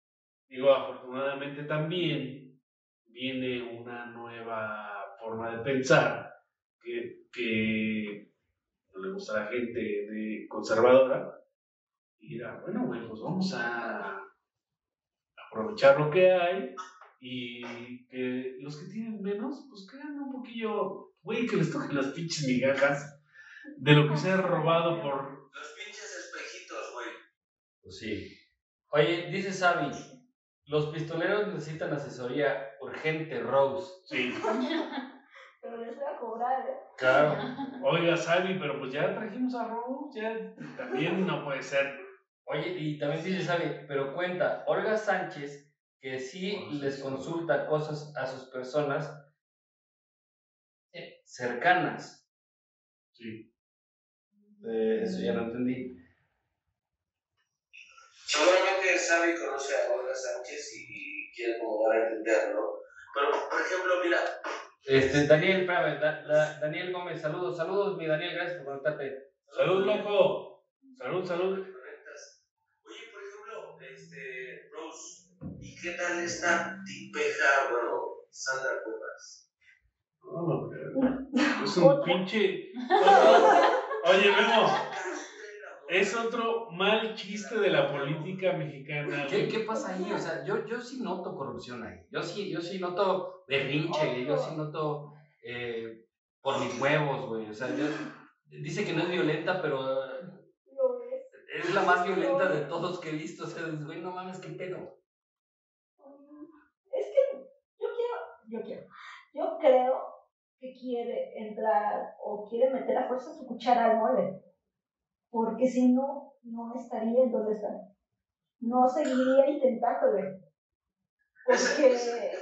Digo, afortunadamente también viene una nueva forma de pensar que, que no le gusta a la gente de conservadora. Y era, bueno, güey, pues vamos a aprovechar lo que hay y que los que tienen menos, pues que hagan un poquillo, güey, que les toquen las pinches migajas de lo que se ha robado por Los pinches espejitos, güey. Pues sí. Oye, dice Sabi, los pistoleros necesitan asesoría urgente, Rose. Sí. Pero les voy a cobrar, ¿eh? Claro. Oiga, Sabi, pero pues ya trajimos a Rose, ya también no puede ser. Oye, y también dice Sabi, pero cuenta, Olga Sánchez, que sí les consulta cosas a sus personas cercanas. Sí. Eh, eso ya no entendí. Seguramente sabe y conoce a Olga Sánchez y quiere como dar a entender, ¿no? Pero, por ejemplo, mira, Este, Daniel, espérame, Da- Da- Daniel Gómez, saludos, saludos, mi Daniel, gracias por conectarte. Salud, loco. Salud, salud. correctas. Oye, por ejemplo, este, Rose, ¿y qué tal esta tipeja, bueno, Sandra Cuevas? No, no, es un pinche. Oye, Memo, es otro mal chiste de la política mexicana. ¿Qué, güey. ¿Qué pasa ahí? O sea, yo, yo sí noto corrupción ahí. Yo sí, yo sí noto berrinche, yo sí noto eh, por mis huevos, güey. O sea, yo, dice que no es violenta, pero la más violenta de todos que he visto. O sea, güey, no mames, qué pedo. Mm, Es que yo quiero, yo quiero, yo creo que quiere entrar o quiere meter a fuerza su cuchara al mole. Porque si no, no estaría en donde está. No seguiría intentándolo. Porque,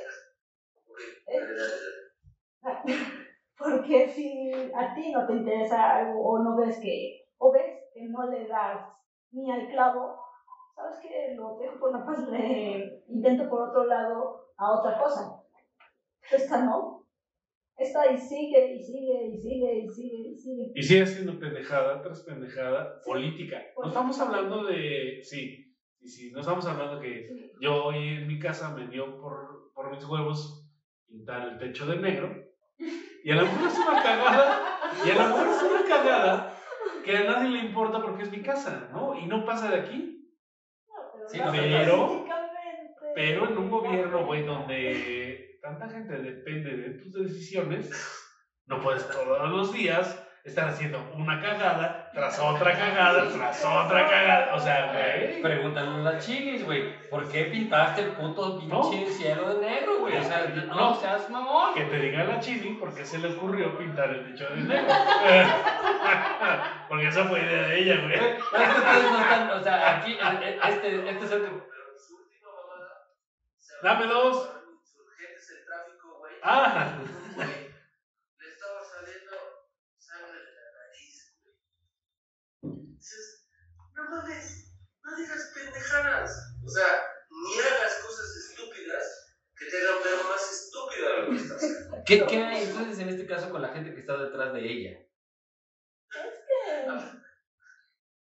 porque si a ti no te interesa algo o no ves que, o ves que no le das ni al clavo, sabes que lo dejo por la paz, le intento por otro lado a otra cosa. Esta no. Esta y sigue, y sigue, y sigue, y sigue, y sigue. Y sigue siendo pendejada tras pendejada política. No estamos hablando de. Sí, sí, sí, no estamos hablando que Sí. yo hoy en mi casa me dio por, por mis huevos pintar el techo de negro. Y a lo mejor es una cagada. Y a lo mejor es una cagada que a nadie le importa porque es mi casa, ¿no? Y no pasa de aquí. No, pero, pero-. Pero en un gobierno, güey, donde tanta gente depende de tus decisiones, no puedes todos los días estar haciendo una cagada tras otra cagada tras otra cagada. O sea, güey. Pregúntale a las chinis, güey. ¿Por qué pintaste el puto pinche cielo de negro, güey? O sea, no, No. seas mamón. Que te diga la chini por qué se le ocurrió pintar el techo de negro. Porque esa fue idea de ella, güey. Es que ustedes no están, o sea, aquí, este, este es el que. Dame dos. Ah, güey, le estaba saliendo sangre de la nariz, güey. Dices, no mames, no digas pendejadas. O sea, ni hagas cosas estúpidas que te hagan ver más estúpida de lo que estás haciendo. ¿Qué, ¿Qué hay entonces en este caso con la gente que está detrás de ella? Es que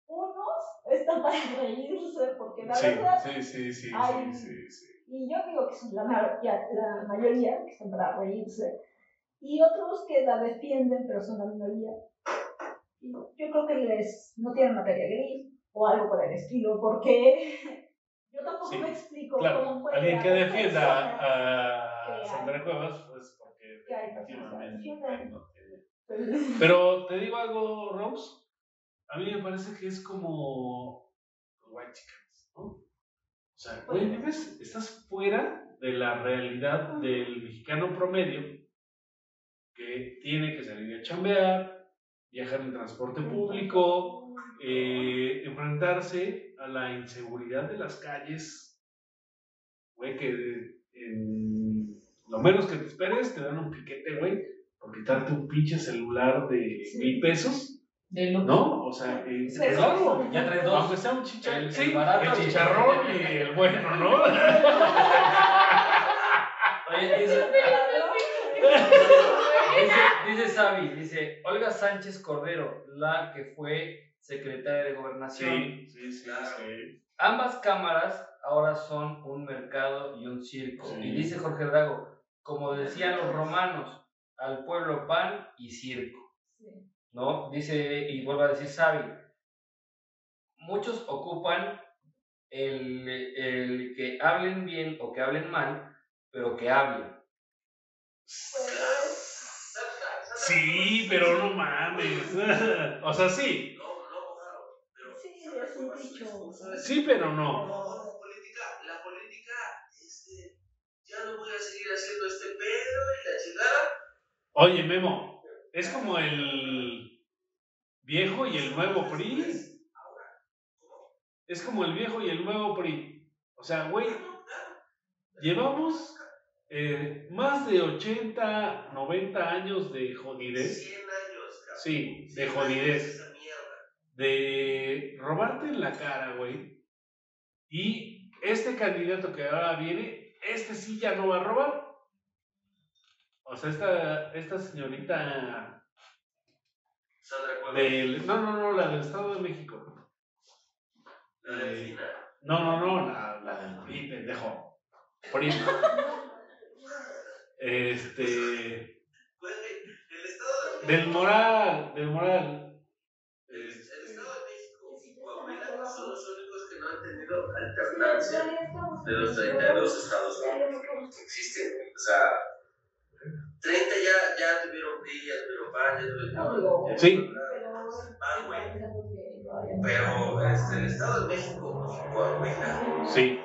unos están para reírse, porque la sí, verdad, sí, sí, sí, Ay. sí, sí, sí. y yo digo que son la, ma- ya- la mayoría que están para reírse, y otros que la defienden, pero son la minoría. Yo creo que les no tienen materia gris o algo por el estilo, porque yo tampoco Sí, me explico Claro, cómo puede alguien que defienda a que Sandra Cuevas, pues porque definitivamente no tiene- Pero te digo algo, Rose. A mí me parece que es como White Chickens, ¿no? O sea, güey, vives, estás fuera de la realidad del mexicano promedio que tiene que salir a chambear, viajar en transporte público, eh, enfrentarse a la inseguridad de las calles, güey, que en lo menos que te esperes te dan un piquete, güey, por quitarte un pinche celular de Sí. mil pesos, De lo ¿no? O sea, eh, Sí, claro, Ya traes dos. aunque sea un chicharrón, El- sí, el barato el y el- chicharrón y el bueno, ¿no? Oye, dice, dice, dice Sabi, dice Olga Sánchez Cordero, la que fue secretaria de gobernación. Sí, sí, sí, sí. Ambas cámaras ahora son un mercado y un circo. Sí. Y dice Jorge Drago, como decían los romanos, al pueblo pan y circo. Sí. ¿no? Dice, y vuelve a decir Sabi, muchos ocupan el, el que hablen bien o que hablen mal, pero que hablen. Pues, Sí, pero no mames. O sea, sí. No, no, Ojaro, pero Sí, Sandra es un Cuevas dicho. es- ¿sabes? Sí, pero no. No, la política, la política, este, ya no voy a seguir haciendo este pedo y la chingada. Oye, Memo, es como el viejo y el nuevo PRI. Es como el viejo y el nuevo PRI. O sea, güey, llevamos eh, más de 80, 90 años de jodidez. 100 años, cabrón. Sí, de 100 años jodidez. De robarte en la cara, güey. Y este candidato que ahora viene, este sí ya no va a robar. O sea, esta, esta señorita Sandra Cuevas. del... No, no, no, la del Estado de México. La delfina. No, no, no, la, la del PRI, pendejo. PRI. Este... Güey, el Estado de Del moral, del moral. El, Este, el Estado de México y Coahuila son los únicos que no han tenido alternancia de los 32 estados que existen. O sea, 30 ya, ya tuvieron PRI, ya tuvieron PAN, ya tuvieron. Sí. PAN, güey. Pero este, el Estado de México Coahuila Sí.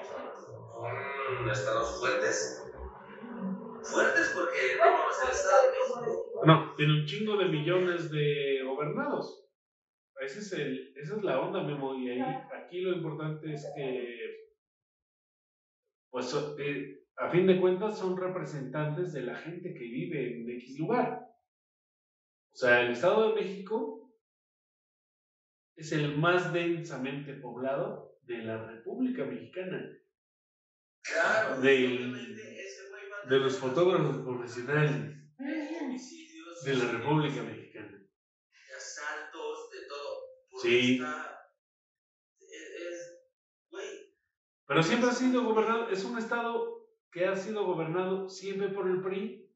son estados fuertes. Fuertes porque, no mames, el Estado de México. No, tiene un chingo de millones de gobernados. Ese es el, esa es la onda, Memo. Y ahí, aquí lo importante es que, pues, a fin de cuentas, son representantes de la gente que vive en X lugar. O sea, el Estado de México es el más densamente poblado de la República Mexicana. Claro, Del- De los fotógrafos profesionales de la República Mexicana. Sí. es, güey, Pero siempre ha sido gobernado, es un estado que ha sido gobernado siempre por el PRI,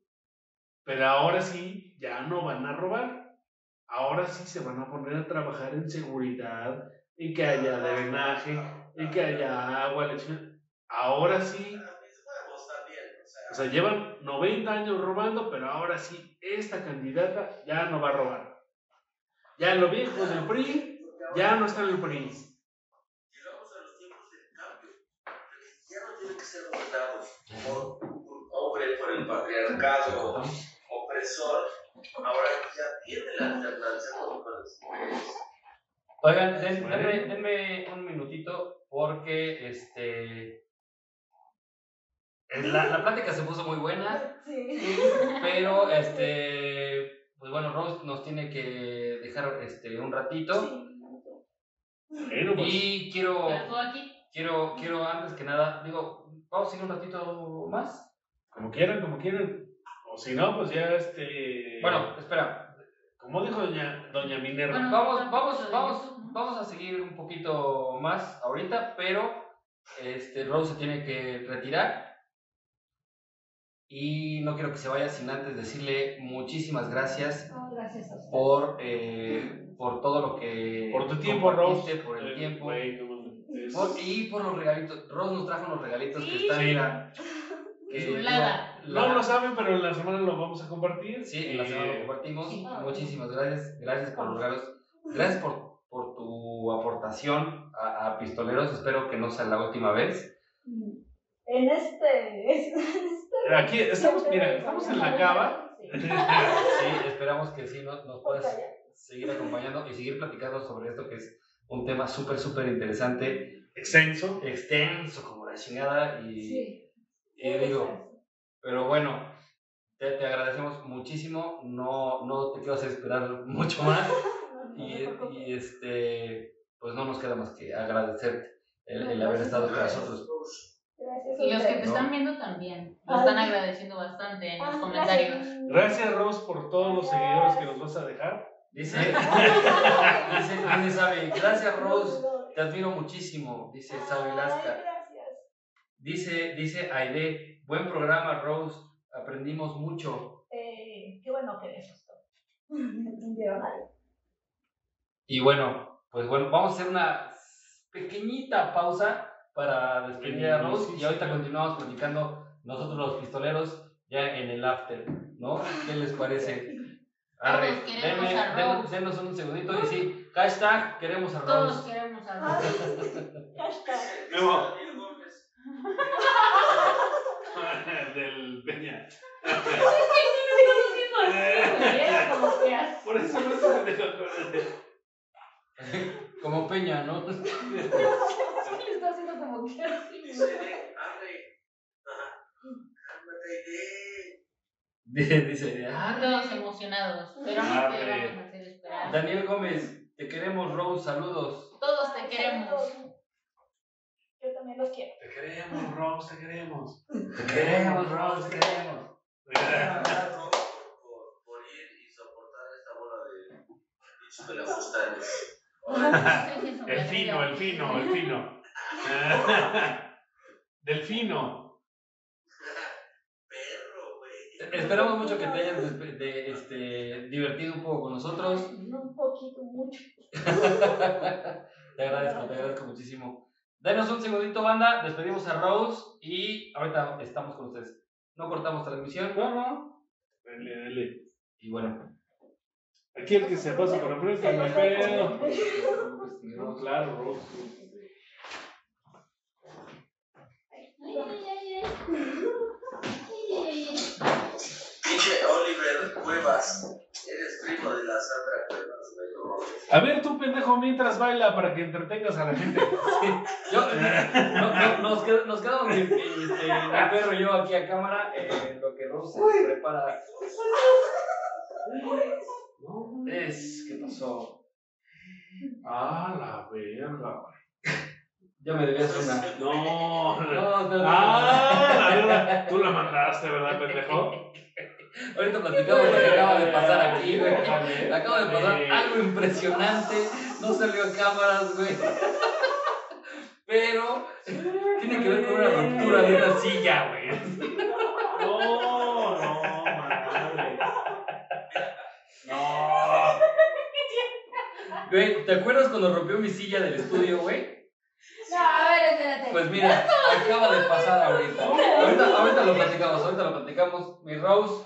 pero ahora sí ya no van a robar. Ahora sí se van a poner a trabajar en seguridad, en que haya drenaje, en que haya agua. Ahora sí, o sea, llevan 90 años robando, pero ahora sí esta candidata ya no va a robar. Ya los viejos del PRI ya no están en el PRI. llegamos a los tiempos del cambio, ya no tienen que ser gobernados por un hombre, por el patriarcado opresor, ahora ya tiene la alternancia con las mujeres. Oigan, den- denme, denme un minutito porque este. La, la plática se puso muy buena. Sí. Pero, este, pues bueno, Rose nos tiene que dejar este, un ratito. Sí, Bueno, pues, Y quiero, quiero, quiero antes que nada, digo, vamos a seguir un ratito más. como quieran, como quieran. O si no, pues ya este. Bueno, espera, como dijo doña, doña Minerva. Bueno, vamos, vamos, vamos, vamos a seguir un poquito más ahorita, pero este, Rose se tiene que retirar. Y no quiero que se vaya sin antes decirle muchísimas gracias No, gracias a usted. por, eh, por todo lo que por tu tiempo, Rose. compartiste, por el Eh, tiempo. güey, no, es- Por- y por los regalitos. Rose nos trajo unos regalitos que están, Sí. mira. que- Chulada. la- No lo saben, pero en la semana lo vamos a compartir. Sí, en la semana lo compartimos. Sí. Muchísimas gracias. Gracias por los regalos. Gracias por, por tu aportación a, a Pistoleros. Espero que no sea la última vez. En este. En este Aquí estamos, mira, estamos en la cava. Sí. Sí, esperamos que sí nos, nos puedas. Seguir acompañando y seguir platicando sobre esto que es un tema súper, súper interesante, Extenso. extenso como la chingada. Y, Sí. y digo, pero bueno, te, te agradecemos muchísimo. No, no te quiero hacer esperar mucho más. Y, y, este, pues no nos queda más que agradecerte el, el haber estado con nosotros. Gracias. Y los que te están viendo también. Lo están agradeciendo bastante en los Ah, comentarios. gracias. Gracias, Rose, por todos los seguidores que nos vas a dejar. Dice, dice, dice Sabi, gracias Rose, te admiro muchísimo, dice Sabi Ay, Lasca. gracias. Dice, dice Aide, buen programa Rose, aprendimos mucho. Eh, qué bueno que les gustó. Y bueno, pues bueno, vamos a hacer una pequeñita pausa para despedir a Rose y ahorita continuamos platicando nosotros los pistoleros ya en el after, ¿no? ¿Qué les parece? Arre, Todos queremos denme- a den- Rose. denos un segundito y sí, hashtag queremos a Todos Rose. queremos a Rose. hashtag. Gómez. Del Peña. Por eso no se me dejó Como Peña, ¿no? Le está haciendo como que así. Dice, abre. Ajá. Cálmate. Dice, dice, ah, Todos emocionados. Pero no te vamos a hacer esperar. Daniel Gómez, te queremos Rose, saludos. Todos te queremos. Yo también los quiero. Te queremos, Rose, te queremos. Te queremos Rose, te queremos. Por, ir y soportar esta bola de bichos. El fino, el fino, el fino. Del fino. Perro, güey. Esperamos mucho que te hayas de- este, divertido un poco con nosotros. Un poquito, mucho. Te agradezco, te agradezco muchísimo. Denos un segundito, banda. Despedimos a Rose y ahorita estamos con ustedes. No cortamos transmisión. No, no. Dale, dale. Y bueno. Aquí el que se pasa por enfrente, no hay pedo. No, claro, Rose. Cuevas. Eres primo de la Sandra Cuevas, güey. A ver, tú, pendejo, mientras baila para que entretengas a la gente. Yo, no, no, nos, qued- nos quedamos mi, mi, este, mi perro y yo aquí a cámara en lo que Rose se prepara. Es, ¿qué pasó? Ah, la verga. Ya me debías una. No. No, no, no. Ah, la verdad. Tú la mandaste, ¿verdad, pendejo? Ahorita platicamos lo que acaba de pasar aquí, güey. Acaba de pasar algo impresionante. No salió a cámaras, güey. Pero tiene que ver con una ruptura de una silla, güey. No, no, madre. No. Güey, ¿te acuerdas cuando rompió mi silla del estudio, güey? No, a ver, espérate. Pues mira, acaba de pasar ahorita. Ahorita, ahorita lo platicamos, ahorita lo platicamos. Mi Rose,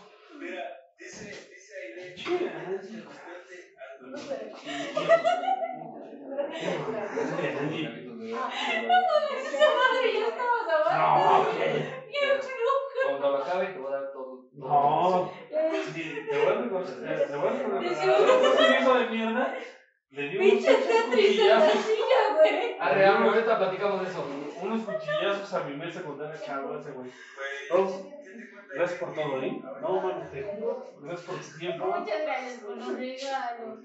dice, dice cuando. No. Te. Le Pinche Tetris en la silla, güey. Platicamos de eso. Unos cuchillazos a mi mesa cuando era chavo ese güey. Güey, Ross, ¿qué te cuenta? gracias por todo, ¿eh? No, mames, te juro, gracias por tu tiempo. Muchas gracias por los regalos.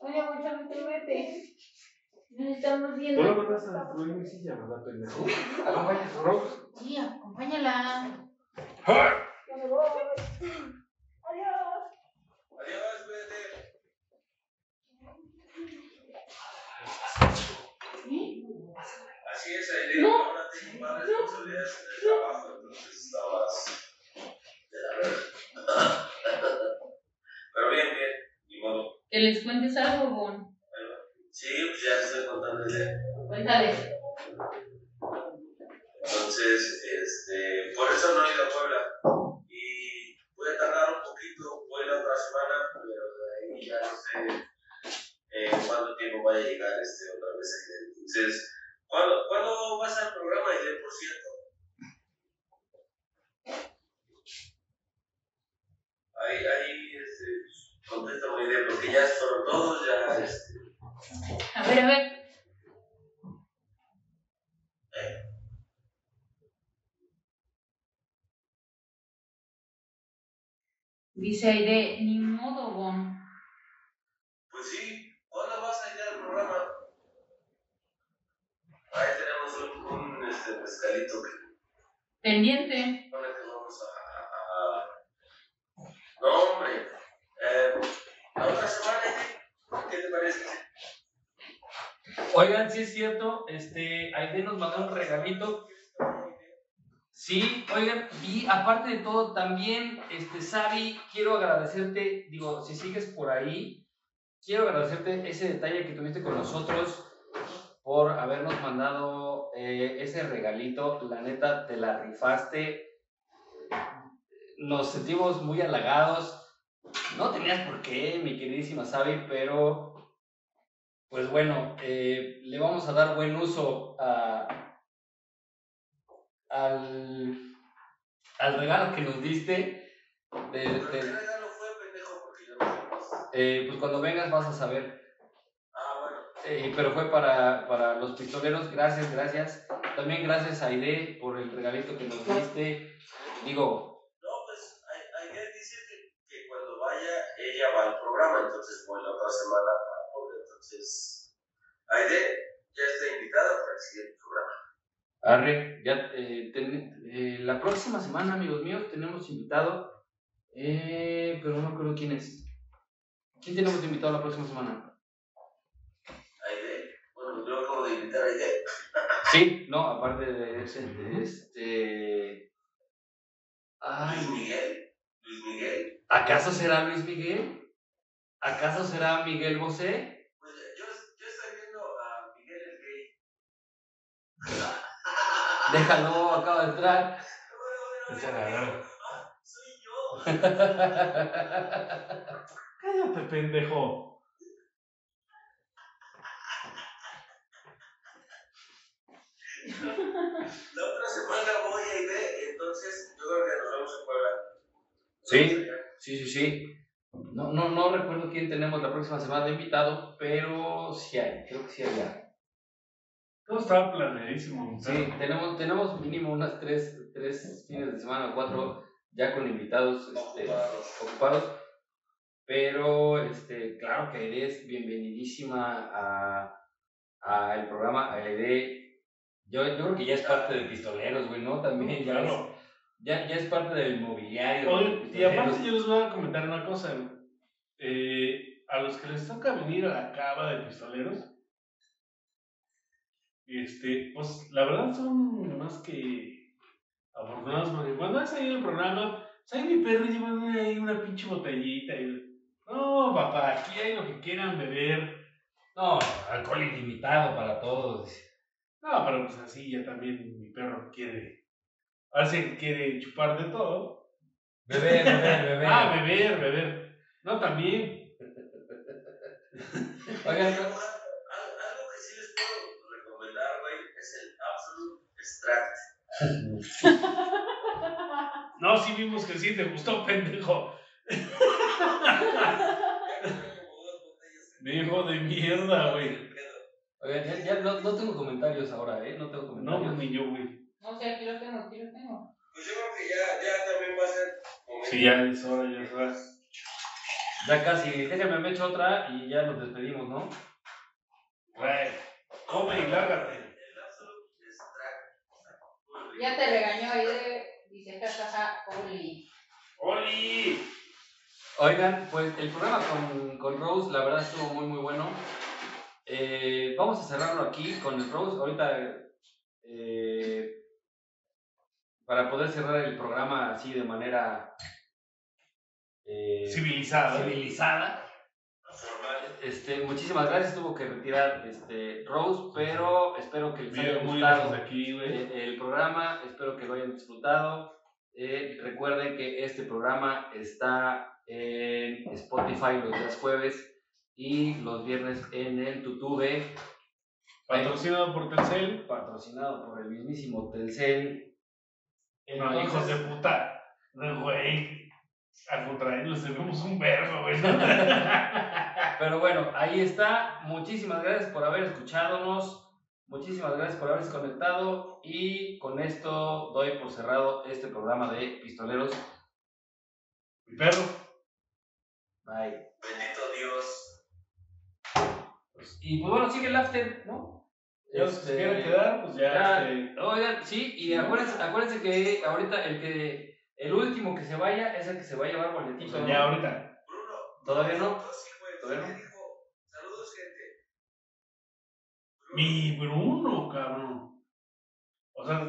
Oye, mucho verte. Nos estamos Tú la viendo. mandas a poner mi silla, ¿verdad, pendejo? Acompáñanos. Ross. Sí, acompáñala. Ya me voy. Adiós. Adiós, cuídate. Aide. No. Ahora tengo más responsabilidades en el trabajo, entonces está más de la verga. Pero bien, bien, ni modo. Que les cuentes algo, Gon. Sí, pues ya estoy contando ya. Cuéntale. Entonces, este, por eso no he ido a Puebla. Y voy a tardar un poquito, voy la otra semana, pero de ahí ya no sé eh, cuánto tiempo vaya a llegar este, otra vez aquí. Entonces, ¿cuándo, ¿cuándo va a estar el programa? De por cierto. Ahí, ahí, este, contesta muy bien, porque ya fueron todos, ya, este, A ver, a ver. Dice Aide, ni modo, Gon. Pues sí, ¿cuándo vas a ir al programa? Ahí tenemos un, pescadito que Pendiente. con el que vamos a. a- a- No, hombre. Eh, la otra semana, ¿qué te parece? Oigan, sí es cierto, este, Aide nos mandó un regalito. Sí, oigan, y aparte de todo, también, este, Sabi, quiero agradecerte, digo, si sigues por ahí, quiero agradecerte ese detalle que tuviste con nosotros por habernos mandado eh, ese regalito. La neta, te la rifaste. Nos sentimos muy halagados. No tenías por qué, mi queridísima Sabi, pero pues bueno, eh, le vamos a dar buen uso a, al, al regalo que nos diste. De, ¿Pero de- eh, pues cuando vengas vas a saber. Eh, pero fue para, para los pistoleros, gracias, gracias. También gracias a Aide por el regalito que nos diste. Digo, No, pues, Aide dice que, que cuando vaya, ella va al programa, entonces voy la otra semana a. Entonces, Aide ya está invitada para el siguiente programa. Arre, ya eh, ten- eh, la próxima semana, amigos míos, tenemos invitado, eh, pero no creo quién es. ¿Quién tenemos invitado la próxima semana? Aide, bueno, Aide. Sí, no, aparte de ese, de este. Luis Ay, Miguel. Luis Miguel. ¿acaso será Luis Miguel? ¿Acaso será Miguel Bosé? Pues yo, yo estoy viendo a Miguel el gay. Déjalo, acaba de entrar. Ah, soy yo. Cállate, pendejo. La otra semana voy a Aide, entonces yo creo que nos vemos en Puebla. Sí. Sí, sí, sí. No, no, no recuerdo quién tenemos la próxima semana de invitado, pero sí hay, creo que sí hay ya. Todo estaba planeadísimo. Sí, tenemos, tenemos mínimo unas tres, tres fines de semana o cuatro ya con invitados este, Ocupados. ocupados. Pero, este, claro que Aide es bienvenidísima a, a el programa. Aide, yo, yo creo que ya es parte de Pistoleros, güey, ¿no? También ya, es, ya, ya es parte del mobiliario. de Oye, y aparte yo les voy a comentar una cosa. Eh, a los que les toca venir a la cava de pistoleros, este, pues la verdad son más que afortunados porque cuando es ahí en el programa, ahí mi perro lleva ahí una pinche botellita y no, papá, aquí hay lo que quieran beber. No, alcohol ilimitado para todos. No, pero pues así ya también mi perro quiere, ahora sí que quiere chupar de todo. Beber, beber, beber. Ah, beber, beber. No, también. Oigan, Al- Algo que sí les puedo recomendar, güey, es el Absolute Extract. No, sí vimos que sí te gustó, pendejo. Mi hijo de mierda, güey. Oigan, ya, ya no, no tengo comentarios ahora, ¿eh? No tengo No, comentarios. pues ni yo, güey. No sé, aquí lo tengo, aquí lo tengo. Pues yo creo que ya, ya también va a ser momento. Sí, ya es hora, ya es hora. Ya casi, déjame me echo otra y ya nos despedimos, ¿no? Güey, come y lárgate. Ya te regañó ahí de. Dice jajaja, Oli. ¡Oli! Oigan, pues el programa con, con Rose, la verdad estuvo muy, muy bueno. Eh, vamos a cerrarlo aquí con el Rose. Ahorita, eh, para poder cerrar el programa así de manera eh, civilizada. Formal. Este, muchísimas gracias. Tuvo que retirar este, Rose, pero espero que les haya gustado aquí, eh, el programa. Espero que lo hayan disfrutado. Eh, recuerden que este programa está en Spotify los días jueves y los viernes en el Tutube, Patrocinado por Telcel. patrocinado por el mismísimo Telcel. No, hijos de puta. No, güey. Al contrario, les debemos un verbo, güey. Pero bueno, ahí está. Muchísimas gracias por haber escuchadonos. Muchísimas gracias por haberse conectado. Y con esto doy por cerrado este programa de Pistoleros. Mi perro. Bye. Dios. Y pues bueno, sigue el after, ¿no? Ya los que Este, se quieran quedar, pues ya. ya, este, Oigan, sí, y acuérdense, acuérdense que ahorita el que el último que se vaya es el que se va a llevar o boletito. sea, ¿no? ya ahorita. Bruno. ¿Todavía no? ¿Todavía ¿Qué no? dijo? Saludos, gente. Mi Bruno, cabrón. O sea,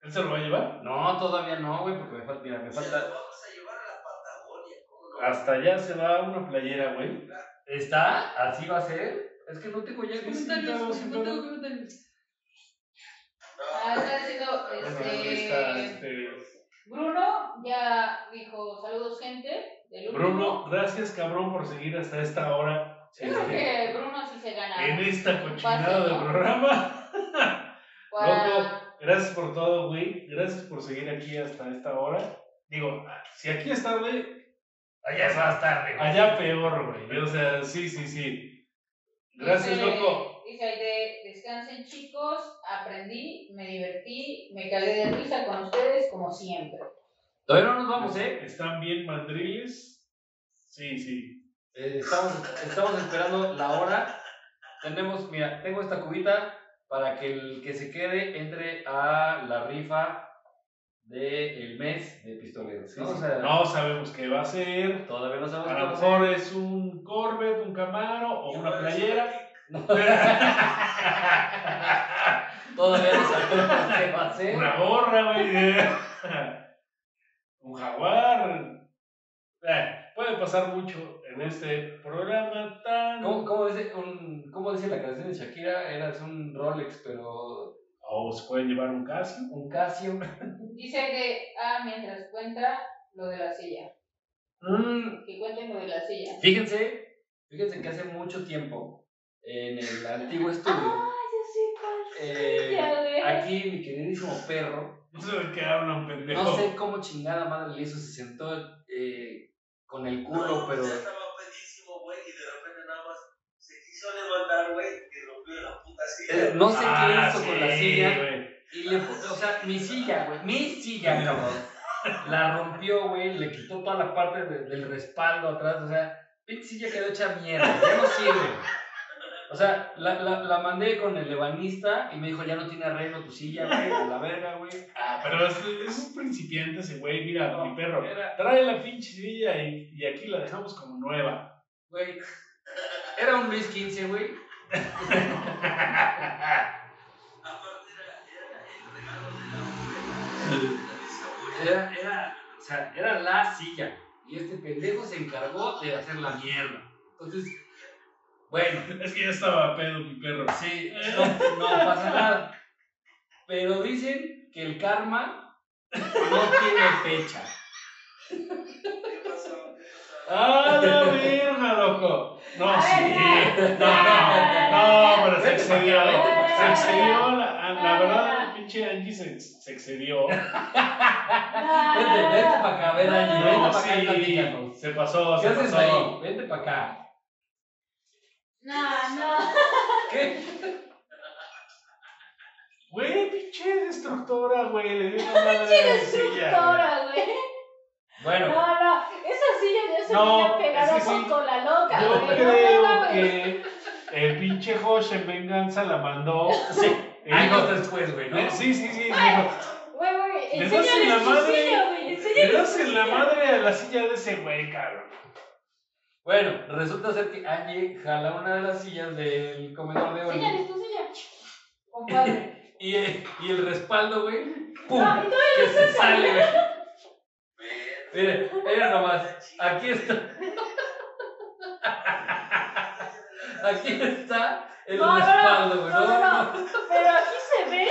¿él se lo va a llevar? No, todavía no, güey, porque me falta, mira, me Se falta. lo vamos a llevar a la Patagonia. ¿Cómo no? Hasta allá se va una playera, güey. ¿Está? ¿Así va a ser? Es que no tengo ya Sí, comentarios. sí, no tengo claro. comentarios. Ah, está ahí está, Este, este. Bruno ya dijo saludos, gente. Del. Bruno, gracias, cabrón, por seguir hasta esta hora. Yo creo este, que Bruno sí se gana. en esta cochinada Pase, del ¿no? programa. Loco, gracias por todo, güey. Gracias por seguir aquí hasta esta hora. Digo, si aquí es tarde, Allá es más tarde. güey. allá peor, güey. O sea, sí, sí, sí. Gracias, Dice- loco. Dice ahí de descansen chicos, aprendí, me divertí, me cagué de risa con ustedes como siempre. Todavía no nos vamos, ¿eh? ¿Están bien mandriles? Sí, sí. Eh, estamos, estamos esperando la hora. Tenemos, mira, tengo esta cubita para que el que se quede entre a la rifa del mes de pistoleros. Sí, ¿no? sí. O sea, No sabemos qué va a ser. Todavía no sabemos A qué lo va a ser. mejor es un Corvette, un Camaro o una playera. Todavía no sabemos qué va a ser. Una gorra, güey. Un jaguar. Eh, puede pasar mucho en este programa tan. ¿Cómo, cómo dice, un, ¿Cómo dice la canción de Shakira? Eras un Rolex, pero O se pueden llevar un Casio. un Casio. Dice que, ah, mientras cuenta lo de la silla. Mm, Que cuenten lo de la silla. fíjense, fíjense que hace mucho tiempo, en el antiguo estudio, Ah, yo eh, Ya ves. aquí mi queridísimo perro, No sé de qué hablan, pendejo. no sé cómo chingada madre le hizo, se sentó eh, con el culo, No, pero... Ya estaba pedísimo, güey, y de repente nada más se quiso levantar, güey, silla. no sé Ah, qué hizo sí, con la silla. güey. Y le puso, o sea, mi silla, güey, mi silla, cabrón. La rompió, güey, le quitó toda la parte de- del respaldo atrás, o sea, pinche silla quedó hecha mierda, ya no sirve. O sea, la, la, la mandé con el ebanista y me dijo, ya no tiene arreglo tu silla, güey, a la verga, güey. Ah, pero es, es un principiante ese güey. Mira, No, mi perro. Era, Trae la pinche silla y, y aquí la dejamos como nueva. güey, era un Luis 15, güey. Era, era o sea, era la silla. Y este pendejo se encargó de hacer la mierda. Entonces, bueno, Es que ya estaba pedo mi perro. Sí, no, no pasa nada. Pero dicen que el karma no tiene fecha. ¡Ah, la verga, loco! No, A sí. ver, No, no, no, pero se excedió. Se excedió. La, la verdad, el pinche Angie se, se excedió. Vete, vete para acá, ven allí, vente No, para acá y sí. platícanos. Se pasó, ¿Qué se haces pasó. ahí? Vente para acá. No, no. ¿Qué? Güey, pinche destructora, güey. Le dio una madre Pinche destructora, güey. Bueno, No, no, silla ya se No, es que sí. con la loca, Yo güey. creo no, que el pinche Josh en venganza la mandó. sí, Eh, años después, güey, ¿no? le- Sí, sí, sí. dijo, Güey, güey, Le das en la su madre. silla, güey. Le das en la silla. madre a la silla de ese güey, cabrón. Bueno, resulta ser que Angie jala una de las sillas del comedor de Oli Enséñale tu silla. Compadre. y, y el respaldo, güey, ¡pum! No, y que se sale, güey. Ver, Mire, mira nomás, aquí está. Aquí está el No, respaldo, güey. no, no, no. Pero aquí se ve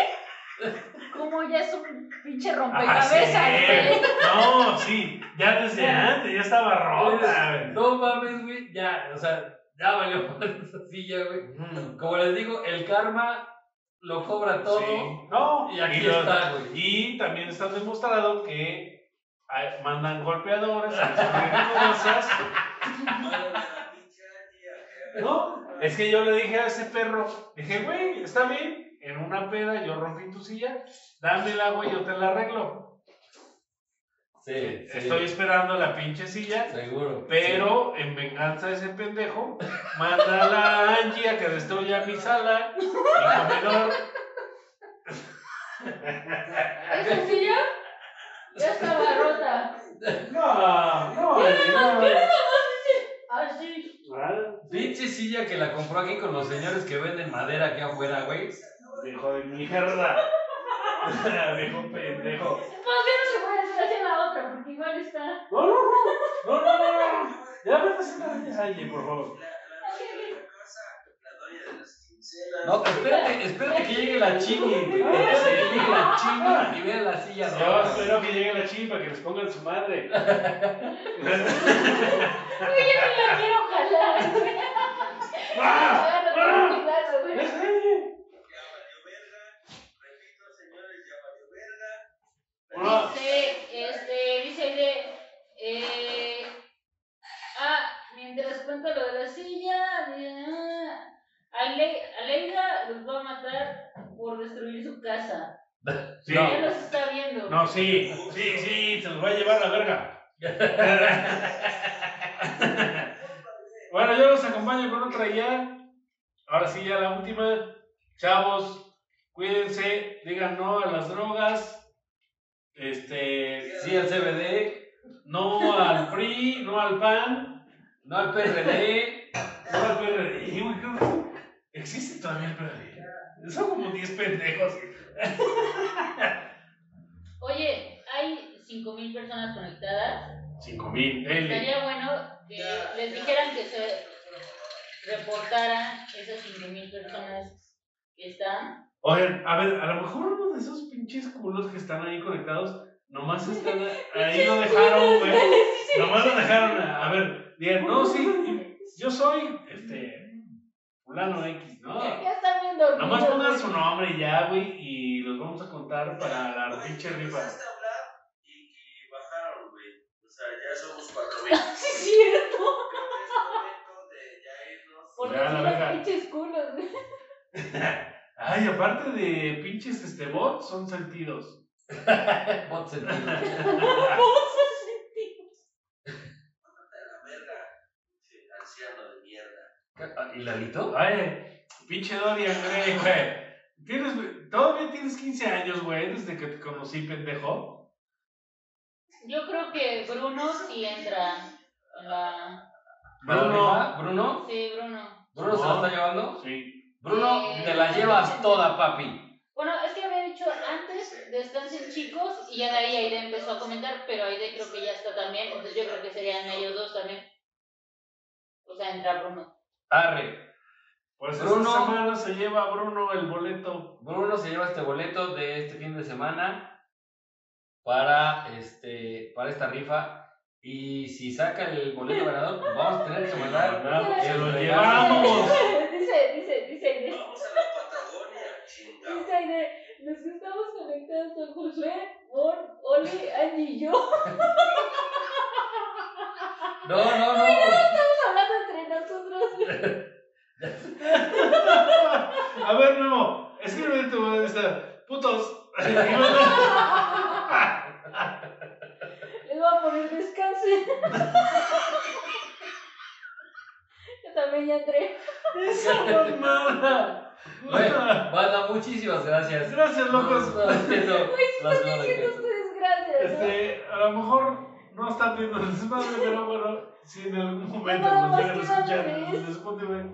como ya es un pinche rompecabezas, Ah, sí. güey. No, sí. Ya desde antes, ya estaba rota, güey. No mames, güey, ya, o sea, ya valió por esa silla, güey. Mm. Como les digo, el karma lo cobra todo. Sí. No, Y aquí lo- está, güey. Y también está demostrado que mandan golpeadores a destruir cosas. No, es que yo le dije a ese perro, dije, güey, está bien, en una peda yo rompí tu silla, dame el agua y yo te la arreglo. Sí, sí, Estoy esperando la pinche silla, seguro. pero en venganza de ese pendejo, manda a la Angie a que destruya mi sala, mi comedor. Esa silla ya estaba rota. No, no, Angie, no. Así. Pinche silla que la compró aquí con los señores que venden madera aquí afuera, güey. Hijo de mierda. Viejo pendejo. Pues ya no se puede hacer hacia la otra, porque igual está. No, no, no. No, no, no. Ya vete a sentar, Angie, por favor. No, espérate, espérate que llegue la chini. Espérate que llegue la chini y vea la silla Yo espero que llegue la chimpa, que les pongan su madre. Ya me la quiero jalar. ¡Ah! Ya no tengo cuidado, güey. Ya valió verga. Repito, señores, ya valió verga. Ah. Dice, este, dice eh, ah, mientras cuenta lo de la silla, dice, ah, Aleida los va a matar por destruir su casa. Sí. Ya los está viendo. No, sí, sí, sí, se los va a llevar la verga. bueno, yo los acompaño con otra ya. Ahora sí, ya la última. Chavos, cuídense, digan no a las drogas. Este, Sí, al CBD, no al PRI, no al PAN, no al PRD. no al PRD. ¿Existe todavía el PRD? Son como 10 pendejos. Oye, hay 5.000 personas conectadas. 5000, L. Estaría bueno que les dijeran que se reportaran esas 5.000 personas que están. Oigan, a ver, a lo mejor uno de esos pinches culos que están ahí conectados, nomás están ahí lo dejaron, güey. Nomás lo dejaron, a, a ver, digan, no, sí, yo soy, este, fulano X, ¿no? Ya están viendo. Nomás pongan su nombre y ya, güey, y los vamos a contar para la pinche rifa. Empezaste a hablar y, y bajaron, güey. O sea, ya somos cuatro mil. Sí, es cierto. Creo que es momento de ya la pinches culos, güey. Ay, aparte de pinches este bots, son sentidos. Bot sentido. Mándate a la verga. pinche Anciano de mierda. Ah, ¿Y Lalito? Ay, pinche Dorian Gray, güey. Tienes, todavía tienes 15 años, güey, desde que te conocí, pendejo. Yo creo que Bruno sí entra en la. Bruno. Bruno. Sí, Bruno. Bruno se la está llevando. Sí. Bruno, Eh, te la llevas toda, papi. Bueno, es que había dicho antes, descansen chicos, y ya de ahí Aide empezó a comentar, pero Aide creo que ya está también, entonces yo creo que serían ellos dos también. O sea, entra Bruno. Arre. Pues Bruno. esta semana se lleva Bruno el boleto. Bruno se lleva este boleto de este fin de semana para, este, para esta rifa. Y si saca el boleto ganador, pues vamos a tener que mandar Se el lo llevamos. Dice, dice, dice Aide. Vamos a la Patagonia. Dice Aide, los que estamos conectados son Josué, Oli, Angie y yo. No, no, no nosotros. A ver, Memo, escríbeme tu. Putos. Les voy a poner descanse. Yo también ya entré. Esa mamada. Bueno, banda, muchísimas gracias. Gracias, locos. No, no, no, no, no, no están viendo el desmadre, pero bueno, si en algún momento no, nos llegan a escuchar en Spotify,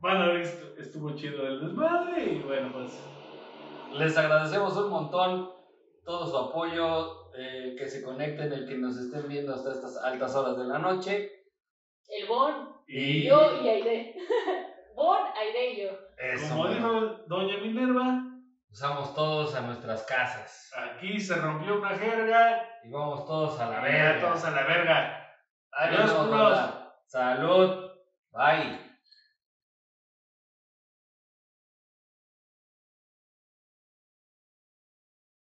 van a ver estuvo chido el desmadre y bueno, pues. Les agradecemos un montón todo su apoyo, eh, que se conecten, el que nos estén viendo hasta estas altas horas de la noche. El Bon, y... yo y Aide. bon, Aide y yo. Eso, Como dijo Doña Minerva, Usamos todos a nuestras casas. Aquí se rompió una jerga. Y vamos todos a la verga. Todos a la verga. Adiós, puros. Salud. Bye.